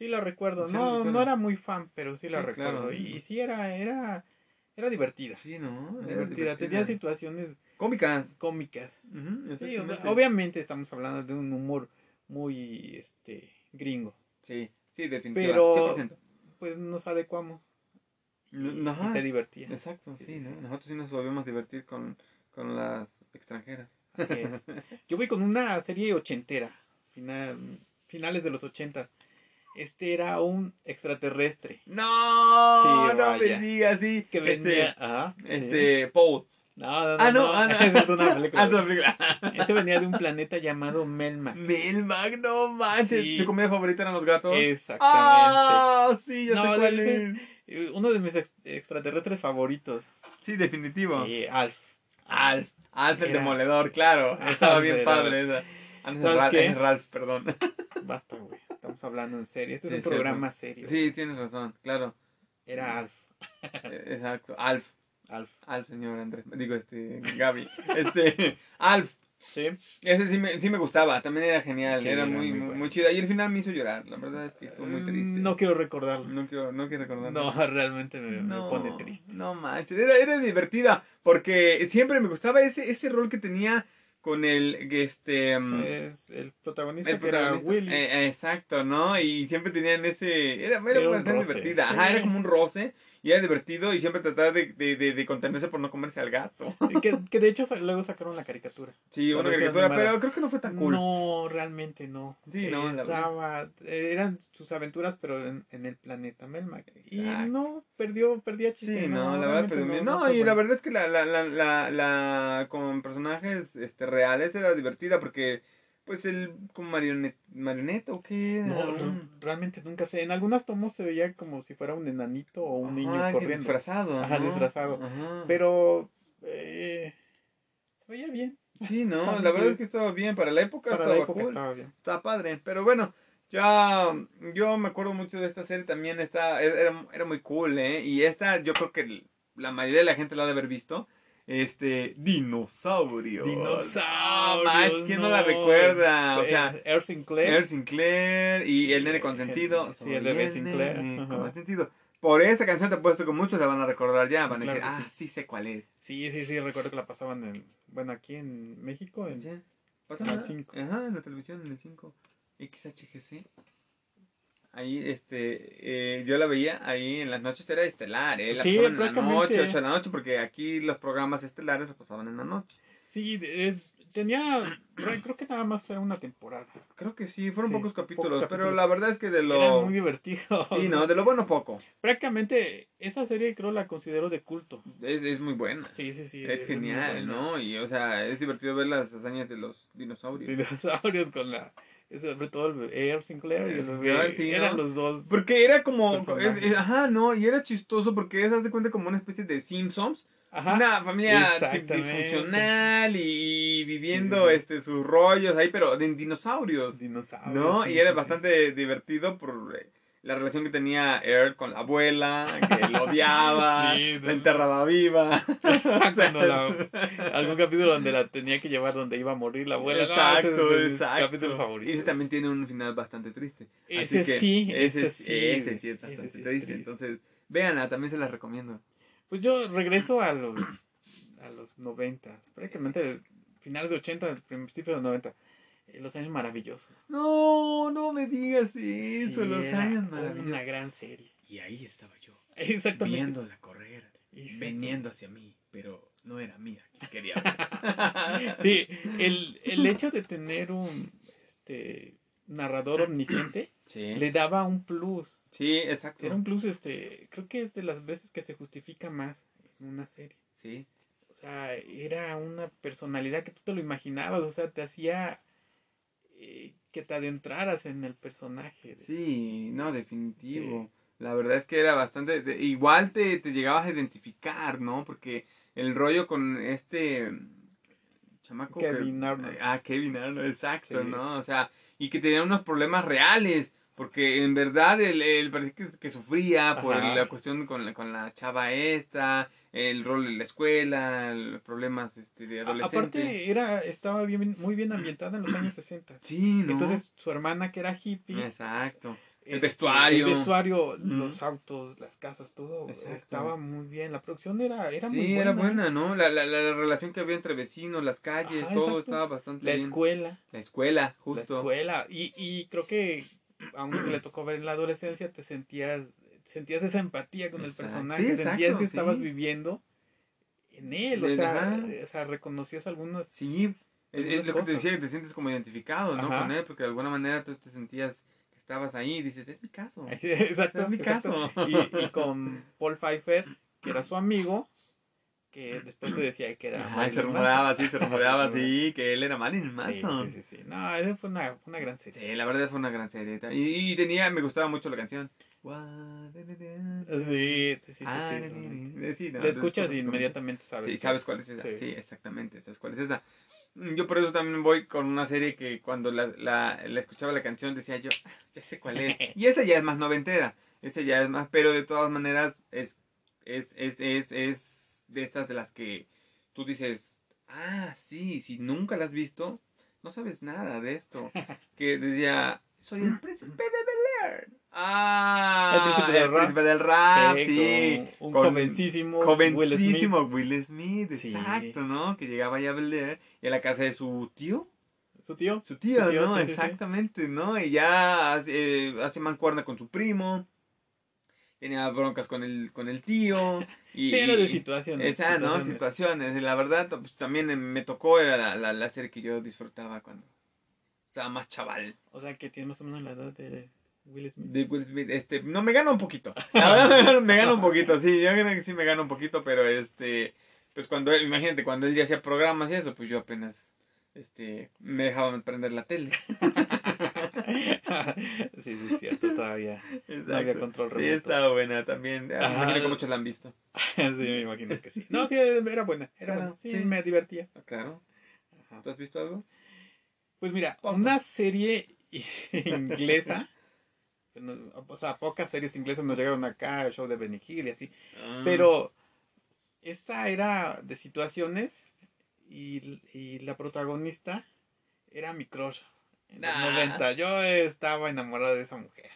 sí la recuerdo. Sí la no, recuerdo. no era muy fan, pero sí la Sí, recuerdo. claro. Y, sí era, era, era divertida. Sí, ¿no? Era divertida. Tenía situaciones Cómicas. cómicas. Sí, o- obviamente estamos hablando de un humor muy este gringo. Sí, sí, definitivamente. Pero- 100%. Pues nos adecuamos y, No, ajá, y te divertía. Exacto, Sí, ¿no? Nosotros sí nos volvemos a divertir con, con las extranjeras. Así es. Yo voy con una serie ochentera, final, finales de los ochentas. Este era un extraterrestre No, Sí, no me digas, sí. que este, venía. Ajá, sí. este, Paul. No, no, no. Ah, no, no, ah, no. Esa es una película. Ah, es una película. Este venía de un planeta llamado Melmac. Melmac, no manches. Sí. ¿Su comida favorita eran los gatos? Exactamente. Ah, sí, ya No, sé cuál este es. Eh, Uno de mis ex- extraterrestres favoritos. Sí, definitivo. Sí, Alf. Alf. Alf el Era- demoledor, claro. Estaba bien padre esa. Ah, no, es ¿Sabes Ralph, qué? es Ralph, perdón. Basta, güey. Estamos hablando en serio. Este es Sí, un cierto. programa serio. Sí, tienes razón, claro. Era Alf. Eh, Exacto. Alf. Alf. Alf, señor Andrés. Digo, este, Gaby. Este, Alf. Sí. Ese sí me, sí me gustaba, también era genial, Sí, era, era muy, muy bueno. muy chido. Y el final me hizo llorar, la verdad es que fue muy triste. Mm, No quiero recordarlo. no quiero, no quiero recordar. No, realmente me, me pone triste. No manches, era, era divertida porque siempre me gustaba ese, ese rol que tenía con el, que este... mm, Es el protagonista el que era. Willy. Eh, exacto, ¿no? Y siempre tenían ese... Era, era, Era bastante divertida. Ajá, era como un roce y era divertido y siempre trataba de, de, de, de contenerse por no comerse al gato. que, que de hecho luego sacaron la caricatura. Sí, una caricatura, animada. pero creo que no fue tan cool. No, realmente no. Sí, no. Estaba, eran sus aventuras, pero en, en el planeta Melmac. Y no, perdió, perdía Sí, chiste. no, la verdad, pero no, No, y la verdad es que la, la, la, la, la- con personajes este, reales era divertida porque, pues, el, como marioneta, marioneta o qué era. No, no, realmente nunca sé. En algunas tomos se veía como si fuera un enanito o un niño Ajá, que corriendo. disfrazado. Ajá, ¿no? disfrazado. Ajá. Pero eh, se veía bien. Sí, no, Ah, la verdad sí. es que estaba bien, para la época Para estaba la época cool. estaba bien. Estaba padre, pero bueno, ya yo me acuerdo mucho de esta serie también, está, era, era muy cool, ¿eh? Y esta yo creo que la mayoría de la gente lo ha de haber visto. Este, Dinosaurio. Dinosaurios. manches, ¿quién no la recuerda? O sea, Eh, Air Sinclair. Air Sinclair y el nene consentido. Sí, el bebé Sinclair. nene consentido. Por esta canción te he puesto que muchos la van a recordar ya. Van a Claro decir, ah, sí sé cuál es. Sí, sí, sí, recuerdo que la pasaban en, bueno, aquí en México, en, Ya. Pasa Canal nada. 5. Ajá, en la televisión, en el 5. XHGC. Ahí, este, eh, yo la veía ahí en las noches, era estelar, ¿eh? La Sí, pasaban en la prácticamente. noche, 8 de la noche, porque aquí los programas estelares los pasaban en la noche. Sí, eh, tenía, creo que nada más era una temporada. Creo que sí, fueron Sí, pocos capítulos, pocos pero capítulos. la verdad es que de Era lo... muy divertido. Sí, no, de lo bueno poco. Prácticamente esa serie creo la considero de culto. Es, es muy buena. Sí, sí, sí. es genial. ¿no? Y, o sea, es divertido ver las hazañas de los dinosaurios. Dinosaurios con la, sobre todo el Air Sinclair y el Sinclair, sí, eran ¿no? los dos. Porque era como... Personajes. es- es- ajá, no, y era chistoso porque es, haz de cuenta, como una especie de Simpsons. Ajá. Una familia disfuncional y viviendo este sus rollos ahí, pero de dinosaurios, Dinosaurios. ¿no? sí, y era sí. bastante divertido por eh, la relación que tenía Earl con la abuela, que lo odiaba, Sí, la enterraba viva. O sea, la- algún capítulo donde la tenía que llevar donde iba a morir la abuela. No, Exacto, ese es exacto. capítulo favorito. Y ese también tiene un final bastante triste. Ese Así que sí, ese, ese sí, ese sí es bastante sí triste. Entonces, véanla, también se la recomiendo. Pues yo regreso a los a los 90, prácticamente finales de 80, principios de los 90. Los años maravillosos. No, no me digas eso, Sí, los años maravillosos. Una gran serie. Y ahí estaba yo, Exactamente. viéndola correr, Exacto. viniendo hacia mí, pero no era mía que quería ver. Sí, el, el hecho de tener un este narrador omnisciente sí. le daba un plus. Sí, exacto. Era un plus, este, creo que es de las veces que se justifica más en una serie. Sí, O sea, era una personalidad que tú te lo imaginabas, o sea, te hacía eh, que te adentraras en el personaje. sí, no, definitivo. La verdad es que era bastante... de- igual te, te llegabas a identificar, ¿no? Porque el rollo con este chamaco... que- Kevin Arnold. Ah, Kevin Arnold, exacto, Sí. ¿no? O sea, y que tenía unos problemas reales. Porque en verdad él, él parecía que, que sufría por Ajá. la cuestión con con la chava esta, el rol en la escuela, los problemas este, de adolescente. Aparte, era, estaba bien, muy bien ambientada en los años 60. sí, ¿no? Entonces, su hermana, que era hippie, Exacto. este, vestuario. el vestuario, los autos, las casas, todo Exacto. estaba muy bien. La producción era, era muy Sí, buena. era buena, ¿no? La, la, la relación que había entre vecinos, las calles, Ajá, todo exacto. estaba bastante La bien. escuela, La escuela, la justo. escuela. Y, y creo que a uno que le tocó ver en la adolescencia, te sentías, sentías esa empatía con Exacto. el personaje, Sí, sentías exacto, que estabas sí. viviendo en él, o sea, o sea, reconocías algunos Sí, es, lo que te cosas. decía, que te sientes como identificado, ¿no? Ajá. Con él, porque de alguna manera tú te sentías que estabas ahí y dices, es mi caso. Exacto, Es mi exacto. caso. Y, y con Paul Pfeiffer, que era su amigo, que después se decía que era. Ajá, y Marilyn se rumoreaba, Manson. sí, se rumoreaba, Se sí, que él era Marilyn Sí, Manson. sí, sí, sí. No, esa fue una, fue una gran serie. Sí, la verdad fue una gran serie. Y, y tenía, me gustaba mucho la canción. Sí, sí, sí. sí, Ah, sí, realmente. sí, no, La escuchas y inmediatamente sabes. Sí, sabes cuál es esa. Sí. Sí. exactamente, sabes cuál es esa. Mm, Yo por eso también voy con una serie que cuando la, la, la escuchaba la canción decía yo, "Ah, ya sé cuál es. Y esa ya es más noventera, esa ya es más, pero de todas maneras es, es, es, es, es de estas de las que tú dices, ah, sí, si nunca la has visto, no sabes nada de esto. Que decía, soy el príncipe de Bel Air. Ah, El príncipe del el rap. príncipe del rap, Sí, sí. con un con- jovencísimo. Will Smith. Jovencísimo Will Smith, Sí. exacto, ¿no? Que llegaba ya a Bel y a la casa de su tío. Su tío. Su tío, Su tío, ¿no? sí. Exactamente, ¿no? Y ya hace, eh, hace mancuerna con su primo. Tenía broncas con el, con el tío. Y, Sí, era de situaciones. Esa, ¿no? situaciones. La verdad, pues también me tocó, era la, la, la serie que yo disfrutaba cuando estaba más chaval. O sea, que tiene más o menos la edad de Will Smith. De Will Smith, este, no, me gana un poquito. La verdad, me gana- un poquito, sí, yo creo que sí me gana un poquito, pero este, pues cuando él, imagínate, cuando él ya hacía programas y eso, pues yo apenas, este, me dejaba prender la tele. sí, sí, es cierto, todavía. No había Exacto. control Sí, remoto. estaba buena también. Ah, Me imagino que muchos la han visto. sí, me imagino que sí. No, sí, era buena. Era Claro, buena. Sí, sí. me divertía. Ah, Claro. Ajá. ¿Tú has visto algo? Pues mira, Poco. una serie inglesa. O sea, pocas series inglesas nos llegaron acá, el show de Benny Hill y así. Ah. Pero esta era de situaciones y, y la protagonista era mi crush. En los Ah. 90. Yo estaba enamorado de esa mujer.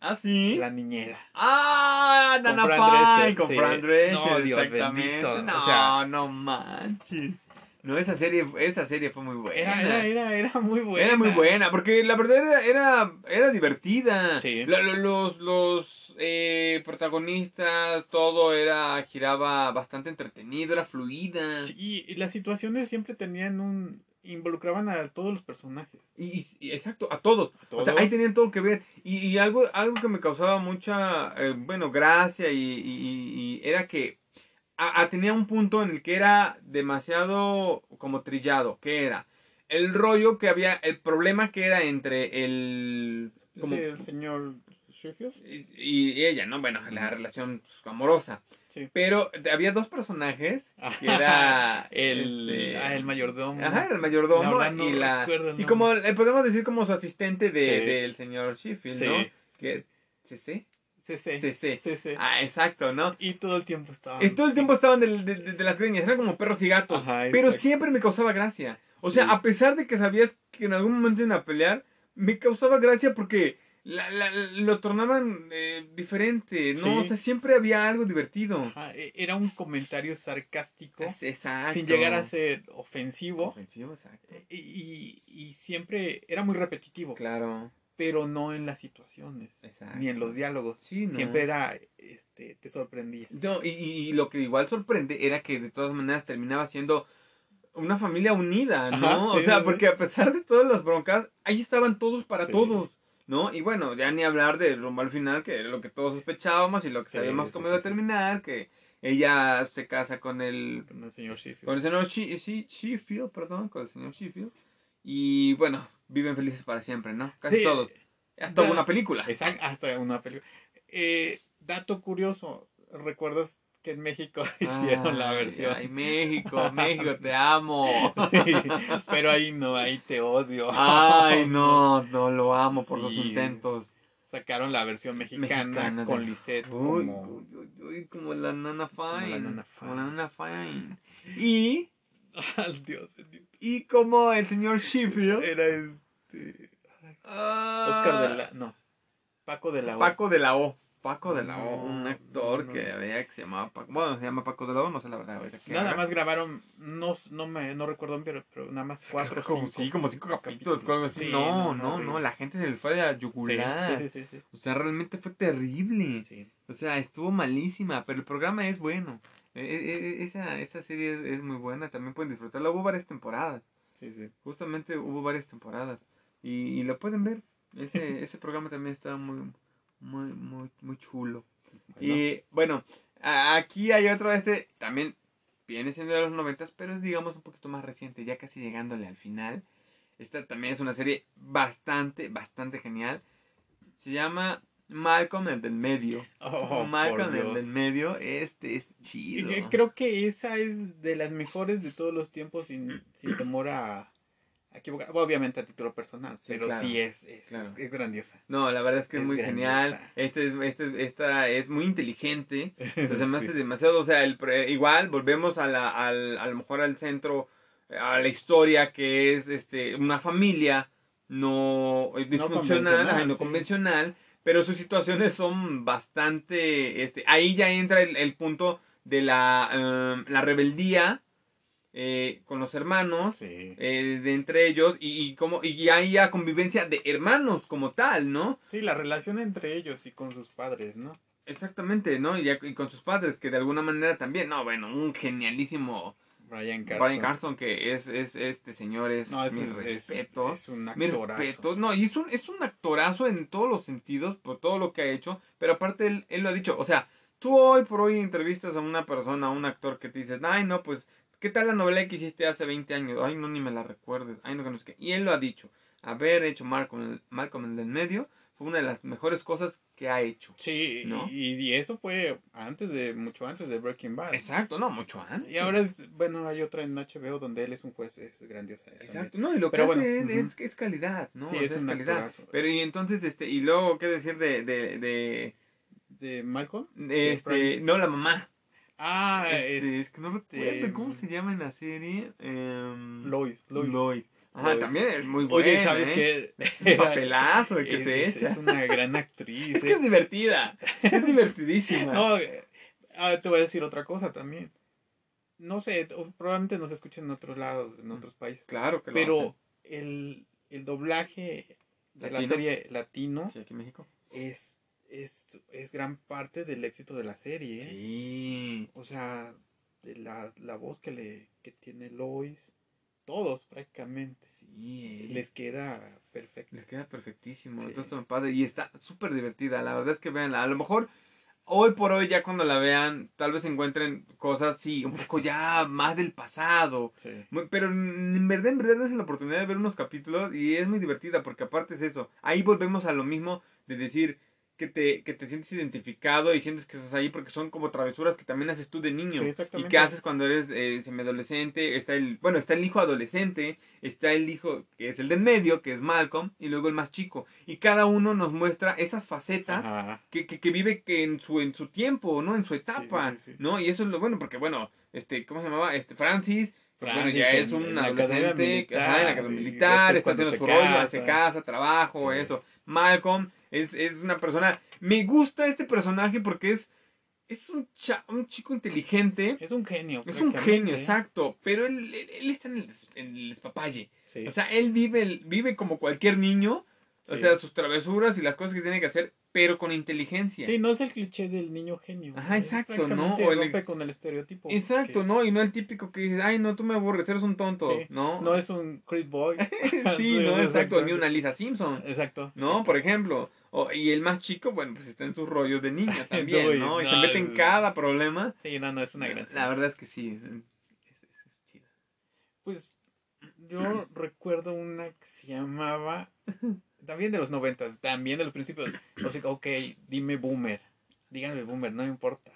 ¿Ah, sí? La niñera. Ah, Con Nana Fran Fine, con sí. Fran Drescher, No, Dios bendito, No, o sea- no manches. No, esa serie, esa serie fue muy buena. Era, era, era, muy buena. Era muy buena, porque la verdad era, era, era divertida. Sí. La- los los eh, protagonistas, todo era, giraba bastante entretenido, era fluida. Sí, y las situaciones siempre tenían un... involucraban a todos los personajes. Y, y- exacto, a todos. O sea, ahí tenían todo que ver. Y, y algo, algo que me causaba mucha, eh, bueno, gracia y, y- y- y era que a- a- tenía un punto en el que era demasiado como trillado. que era? El rollo que había, el problema que era entre el... Como, Sí, el señor Sheffield. y, y ella, ¿no? Bueno, la relación pues, amorosa. Sí. Pero había dos personajes que era... el, este, ah, el mayordomo. Ajá, el mayordomo no y la... Y como podemos decir como su asistente de, Sí. del señor Sheffield, Sí. ¿no? Que CC. CC. CC. CC. Ah, exacto, ¿no? Y todo el tiempo estaba. Es, todo el tiempo estaban de, de- de- de las greñas, eran como perros y gatos. Ajá, pero siempre me causaba gracia. O sea, Sí. a pesar de que sabías que en algún momento iban a pelear, me causaba gracia porque la- la- lo tornaban eh, diferente, ¿no? Sí. O sea, siempre había algo divertido. Ajá, e- Era un comentario sarcástico. Exacto. Sin llegar a ser ofensivo. ofensivo, exacto. Y, y- y siempre era muy repetitivo. Claro, Pero no en las situaciones. exacto. Ni en los diálogos. Sí, no. Siempre era. Este, te sorprendía. No, y, y- lo que igual sorprende era que de todas maneras terminaba siendo una familia unida, ¿no? Ajá, o sea, sí, porque a pesar de todas las broncas, ahí estaban todos para todos, ¿no? Y bueno, ya ni hablar de rumbo al final, que era lo que todos sospechábamos y lo que Sí, sabíamos cómo iba a terminar, que ella se casa con el, Con el señor Sheffield. con el señor She- She- Sheffield, perdón, con el señor Sheffield. Y bueno, viven felices para siempre, ¿no? Casi Sí, todos. Hasta da- una película. Exacto, hasta una película. Eh, dato curioso, ¿recuerdas que en México hicieron la versión? Ay, México, México, te amo. Sí, pero ahí no, ahí te odio. Ay, no, no lo amo por Sí. intentos. Sacaron la versión mexicana, Mexicana con de- Lisette Uy, como... uy, uy, como la nana Fine. la Nana Como la nana Fine. Y, Ay, Dios bendito. y como el señor Sheffield. Era este... ah, Oscar de la... No. Paco de la O. Paco de la O. Paco de la O, No, un actor no, no, que había que se llamaba Paco. Bueno, se llama Paco de la O, no sé la verdad. Nada haga. más grabaron, no, no me no recuerdo, pero, pero nada más cuatro Como, cinco. sí, como cinco capítulos, algo así. Sí, no, no, no, la gente se le fue a la Sí, yugular. sí, sí, sí, O sea, realmente fue terrible. sí. O sea, estuvo malísima, pero el programa es bueno. E- e- e- esa, esa serie es, es muy buena, también pueden disfrutarla. Hubo varias temporadas, Sí, sí. justamente hubo varias temporadas. Y, y lo pueden ver. Ese, ese programa también está muy, muy, muy, muy chulo. Bueno, Y bueno, aquí hay otro, este también viene siendo de los noventas, pero es digamos un poquito más reciente, ya casi llegándole al final. Esta también es una serie bastante, bastante genial. Se llama Malcolm el del medio. oh, Malcolm el del medio, este es chido. Creo que esa es de las mejores de todos los tiempos sin, sin temor a, a equivocar. Bueno, obviamente a título personal, Sí, pero claro. sí es, es, Claro. es grandiosa. No, la verdad es que es, muy genial. Este es, este, es- esta es muy inteligente. O sea, se me Sí. hace demasiado, o sea, el, igual volvemos a la, al, a lo mejor al centro, a la historia que es este una familia no eh, disfuncional, convencional, no sí. convencional, pero sus situaciones son bastante, este, ahí ya entra el, el punto de la, em, la rebeldía eh, con los hermanos, Sí. eh, de entre ellos, y, y como, y ahí ya convivencia de hermanos como tal, ¿no? Sí, la relación entre ellos y con sus padres, ¿no? Exactamente, ¿no? Y, ya- y con sus padres, que de alguna manera también, no, bueno, un genialísimo Brian Carson. Brian Carson, que es, es este señor, es No, es, mis es- respetos. es un mis actorazo. respetos. No, y es un, es un actorazo en todos los sentidos, por todo lo que ha hecho, pero aparte él, él lo ha dicho, o sea, tú hoy por hoy entrevistas a una persona, a un actor que te dice, ay, no, pues, ¿qué tal la novela que hiciste hace 20 años? Ay, no, ni me la recuerdes, ay, no, que no sé qué. Y él lo ha dicho, haber hecho Malcolm, Malcolm en el medio fue una de las mejores cosas que ha hecho. Sí, ¿No? y, y eso fue antes de, mucho antes de Breaking Bad. Exacto, no, mucho antes. Y ahora es, bueno, hay otra en HBO donde él es un juez, es grandiosa. también. Exacto, no, y lo Pero que bueno, hace ujú. es, es calidad, ¿no? Sí, O sea, es un calidad. actorazo. Pero y entonces, este, y luego, ¿qué decir de, de, de, ¿De Malcolm? de este, Frank- no, la mamá? Ah, Este, es es que no recuerdo cómo se llama en la serie. em, Lois. Lois. Lois. Ajá, Lois. también es muy buena, Oye, ¿sabes ¿eh? qué? Es un papelazo el que es, se echa. es una gran actriz. Es que es eh. divertida, es divertidísima. No, ah, te voy a decir otra cosa también. No sé, probablemente nos escuchen en otros lados, en otros países. Claro que lo Pero hacen. el, el doblaje de la serie latino Sí, aquí en México. es, es, es gran parte del éxito de la serie. ¿eh? Sí. O sea, de la, la voz que le que tiene Lois, todos prácticamente, Sí, les queda perfecto. Les queda perfectísimo. Sí. Entonces, padre. Y está súper divertida. La verdad es que véanla. A lo mejor hoy por hoy, ya cuando la vean, tal vez encuentren cosas, sí, un poco ya más del pasado. Sí. Pero en verdad, en verdad, es la oportunidad de ver unos capítulos y es muy divertida porque aparte es eso. Ahí volvemos a lo mismo de decir que te, que te sientes identificado y sientes que estás ahí porque son como travesuras que también haces tú de niño. Sí, y que haces cuando eres eh, semiadolescente. Está el, bueno, está el hijo adolescente, está el hijo que es el del medio, que es Malcolm, y luego el más chico. Y cada uno nos muestra esas facetas Ajá. que, que, que vive que en su en su tiempo, ¿no? En su etapa, sí, sí. ¿no? Y eso es lo bueno porque bueno, este ¿cómo se llamaba? Este Francis, pues, bueno, Francis ya es un en adolescente, militar, ajá, en la militar, está haciendo se su rollo, hace casa, trabajo, eso. Malcolm es, es una persona, me gusta este personaje porque es es un cha- un chico inteligente, Es un genio. es un genio, exacto, pero él, él, él está en el, en el. Sí. O sea, él vive, vive como cualquier niño, o sea, sus travesuras y las cosas que tiene que hacer, pero con inteligencia. Sí, no es el cliché del niño genio. Ajá, exacto, ¿no? O el- rompe con el estereotipo. Exacto, que ¿no? Y no el típico que dice, ay, no, tú me aburres, eres un tonto, Sí. ¿no? No es un creep boy. sí, no, exacto. ni una Lisa Simpson, Exacto. ¿no? Por ejemplo. O- y el más chico, bueno, pues está en sus rollos de niño también, Uy, ¿no? Y se mete en cada problema. Sí, no, no, es una gran La verdad es que sí, es, es- es chida. Pues yo recuerdo una que se llamaba, también de los noventas, también de los principios. O sea, ok, dime boomer. Díganme boomer, no me importa.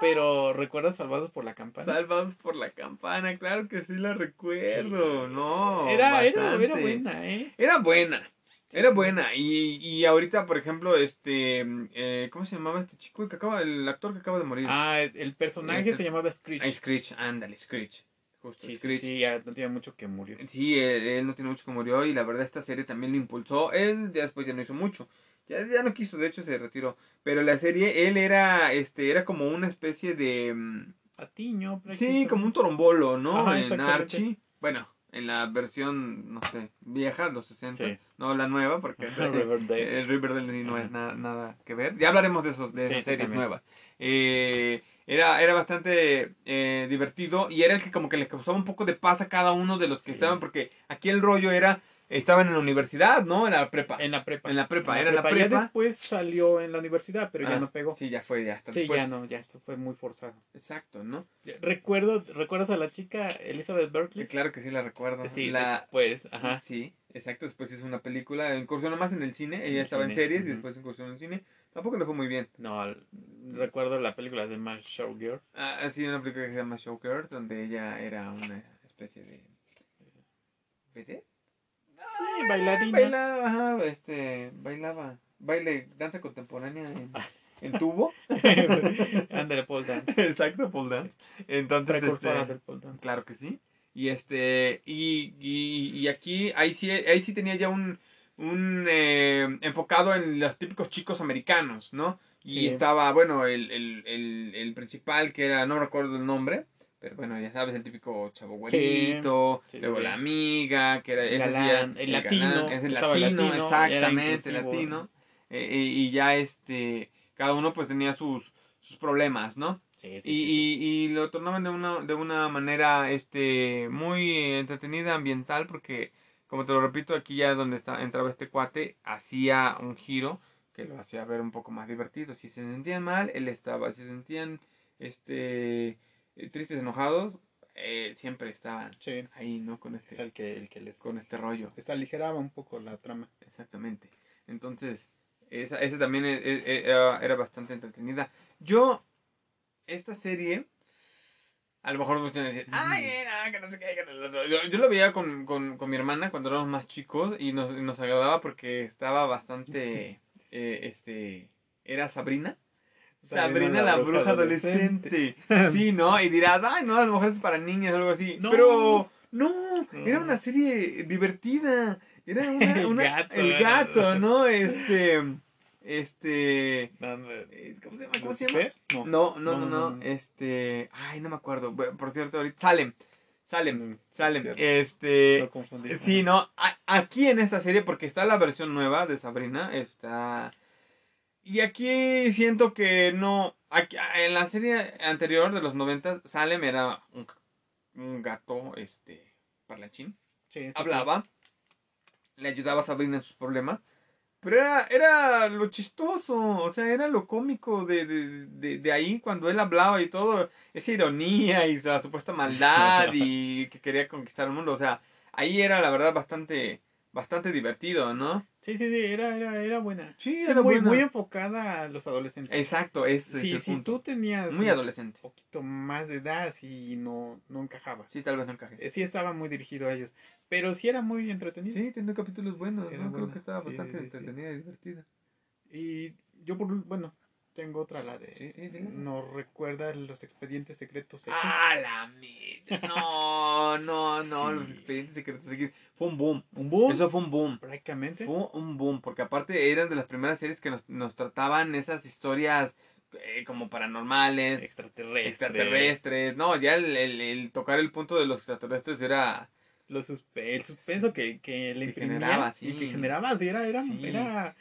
Pero ¿recuerdas Salvados por la Campana? Salvados por la campana, claro que sí la recuerdo, no. era, era, era buena, ¿eh? Era buena. Era buena. Y, y ahorita, por ejemplo, este. eh, ¿Cómo se llamaba este chico que acaba, el actor que acaba de morir? Ah, el personaje Este- se llamaba Screech. Ah, Screech, ándale, Screech. Justo, Sí, Screech. sí, ya no tiene mucho que murió. Sí, él, él no tiene mucho que murió y la verdad esta serie también lo impulsó. Él después ya no hizo mucho. Ya, ya no quiso, de hecho se retiró. Pero la serie, él era, este, era como una especie de... mm, Patiño, Sí, como un torombolo, ¿no? Ajá, en. Archie. Bueno, en la versión, no sé, vieja, los 60. Sí. No la nueva, porque Riverdale. el Riverdale no es nada, nada que ver. Ya hablaremos de, esos, de Sí, esas sí, series también. nuevas. Eh, era, era bastante eh, divertido y era el que como que les causaba un poco de paz a cada uno de los que Sí. estaban, porque aquí el rollo era, estaban en la universidad, ¿no? En la prepa. En la prepa. En la prepa, En era la Ya prepa. después salió en la universidad, pero Ah, ya no pegó. Sí, ya fue, ya hasta Sí, después. ya no, ya esto fue muy forzado. Exacto, ¿no? Recuerdo, ¿recuerdas a la chica Elizabeth Berkley? Eh, Claro que sí la recuerdo. Sí, la, después, ajá. Sí, exacto. Después hizo una película, incursionó más en el cine. Ella el estaba en series y después incursionó en cine. Tampoco le fue muy bien. No, recuerdo la película de Mash Showgirl. Ah, Ha sido una película que se llama Showgirl, donde ella era una especie de. ¿Vedette? Sí, bailarina. Bailaba, ajá, este, bailaba. Baile, danza contemporánea en, en tubo. Ándale, Paul Dance. exacto, pole dance. Entonces, Precursora este, del Dance. Claro que sí. Y este, y, y, y aquí, ahí sí, ahí sí tenía ya un, un eh, enfocado en los típicos chicos americanos, ¿no? Y Sí. estaba, bueno, el, el, el, el principal que era, no recuerdo el nombre, pero bueno, ya sabes, el típico chavo güerito, Sí, luego sí. la amiga, que era Galán, sí, el latino, es el el latino, exactamente, el latino. Eh, y, y ya este, cada uno pues tenía sus, sus problemas, ¿no? Sí, sí, y, sí, y, y lo tornaban de una, de una manera este muy entretenida, ambiental, porque, como te lo repito, aquí ya donde está, entraba este cuate, hacía un giro que lo hacía ver un poco más divertido. Si se sentían mal, él estaba. Si se sentían este eh, tristes, enojados, eh, siempre estaban sí. ahí, ¿no? Con este, el que, el que les, con este rollo. les aligeraba un poco la trama. Exactamente. Entonces, esa, esa también e- e- era, era bastante entretenida. Yo, esta serie, a lo mejor muchos van a decir, ay, que no sé qué, que no sé lo otro". Yo, yo lo veía con, con, con mi hermana cuando éramos más chicos y nos, nos agradaba porque estaba bastante, eh, este, era Sabrina. Sabrina, la, bruja, adolescente. Sí, ¿no? Y dirás, ay, no, a lo mejor es para niñas o algo así. No. Pero, no, No. era una serie divertida. Era una, El una- gato, el gato, ¿no? Este, este, eh, ¿cómo se llama? ¿Cómo se llama? No. No, no, no, este, ay, no me acuerdo. Por cierto, ahorita, Salem, Salem, Mm, Salem, cierto. este, Lo confundí. Sí, no, aquí en esta serie, porque está la versión nueva de Sabrina, está... Y aquí siento que no... Aquí, en la serie anterior de los 90, Salem era un, un gato, este, parlanchín. Sí, sí, sí. Hablaba, le ayudaba a Sabrina en sus problemas. Pero era, era lo chistoso, o sea, era lo cómico de, de, de, de ahí cuando él hablaba y todo, esa ironía y la supuesta maldad y que quería conquistar el mundo, o sea, ahí era la verdad bastante, bastante divertido, ¿no? Sí, sí, sí, era, era, era buena. Sí, Sí, era muy, buena. muy enfocada a los adolescentes. Exacto, Sí, es el si punto. tú tenías Muy un adolescente. poquito más de edad, sí, no, no encajaba. Sí, tal vez no encaje. Eh, Sí estaba muy dirigido a ellos, pero sí era muy entretenido. Sí, tiene capítulos buenos, Era ¿no? Creo que estaba Sí, bastante sí, sí. entretenida y divertida. Y yo, por, bueno, tengo otra, la de... Sí, sí, dígame. ¿No recuerda los expedientes secretos X? ¡Ah, la mecha! No, no, no, los expedientes secretos X. Fue un boom. Un boom, Eso fue un boom. prácticamente. Fue un boom, porque aparte eran de las primeras series que nos, nos trataban esas historias eh, como paranormales, Extraterrestre. extraterrestres. No, ya el, el- el tocar el punto de los extraterrestres era... Los suspe- el suspenso que, que le Que imprimía generaba, sí. y que generaba, sí, era, era, Sí. era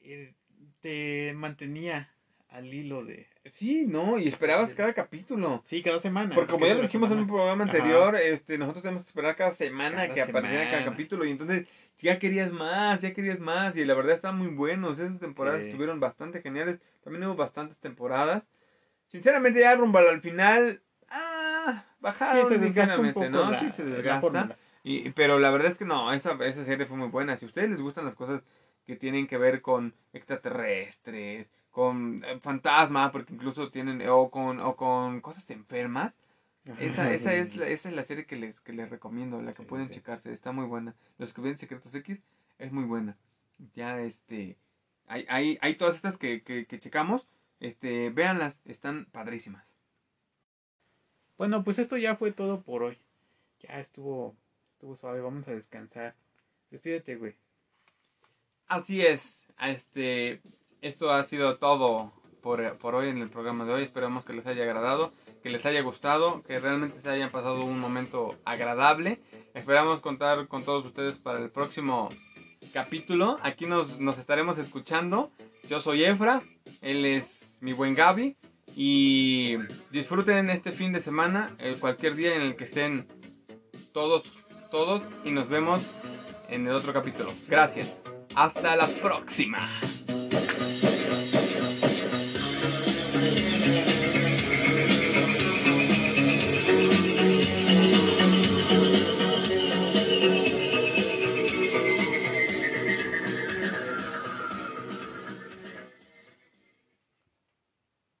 eh, te mantenía al hilo de Sí, no, y esperabas cada capítulo. sí cada semana Porque como ya lo dijimos en un programa Ajá. anterior, este, nosotros tenemos que esperar cada semana Cada que apareciera cada capítulo y entonces ya querías más, ya querías más y la verdad están muy buenos, esas temporadas Sí. estuvieron bastante geniales, también hubo bastantes temporadas. Sinceramente ya rumbo al final, ah, bajaron sí se desgasta un poco ¿no? la, sí se desgasta. Y, pero la verdad es que no, esa, esa serie fue muy buena. Si a ustedes les gustan las cosas que tienen que ver con extraterrestres, con eh, fantasmas, porque incluso tienen, o con, o con cosas enfermas, esa, esa, es la, esa es la serie que les, que les recomiendo, la que Sí, pueden sí. checarse, está muy buena. Los que ven Secretos X es muy buena. Ya este, hay, hay, hay todas estas que, que, que checamos, este, véanlas, están padrísimas. bueno pues esto ya fue todo por hoy ya estuvo estuvo suave vamos a descansar despídete güey Así es. este, esto ha sido todo por, por hoy en el programa de hoy. Esperamos que les haya agradado, que les haya gustado, que realmente se hayan pasado un momento agradable. Esperamos contar con todos ustedes para el próximo capítulo. Aquí nos, nos estaremos escuchando. Yo soy Efra, él es mi buen Gaby. Y disfruten este fin de semana, eh, cualquier día en el que estén todos, todos. Y nos vemos en el otro capítulo. Gracias. Hasta la próxima.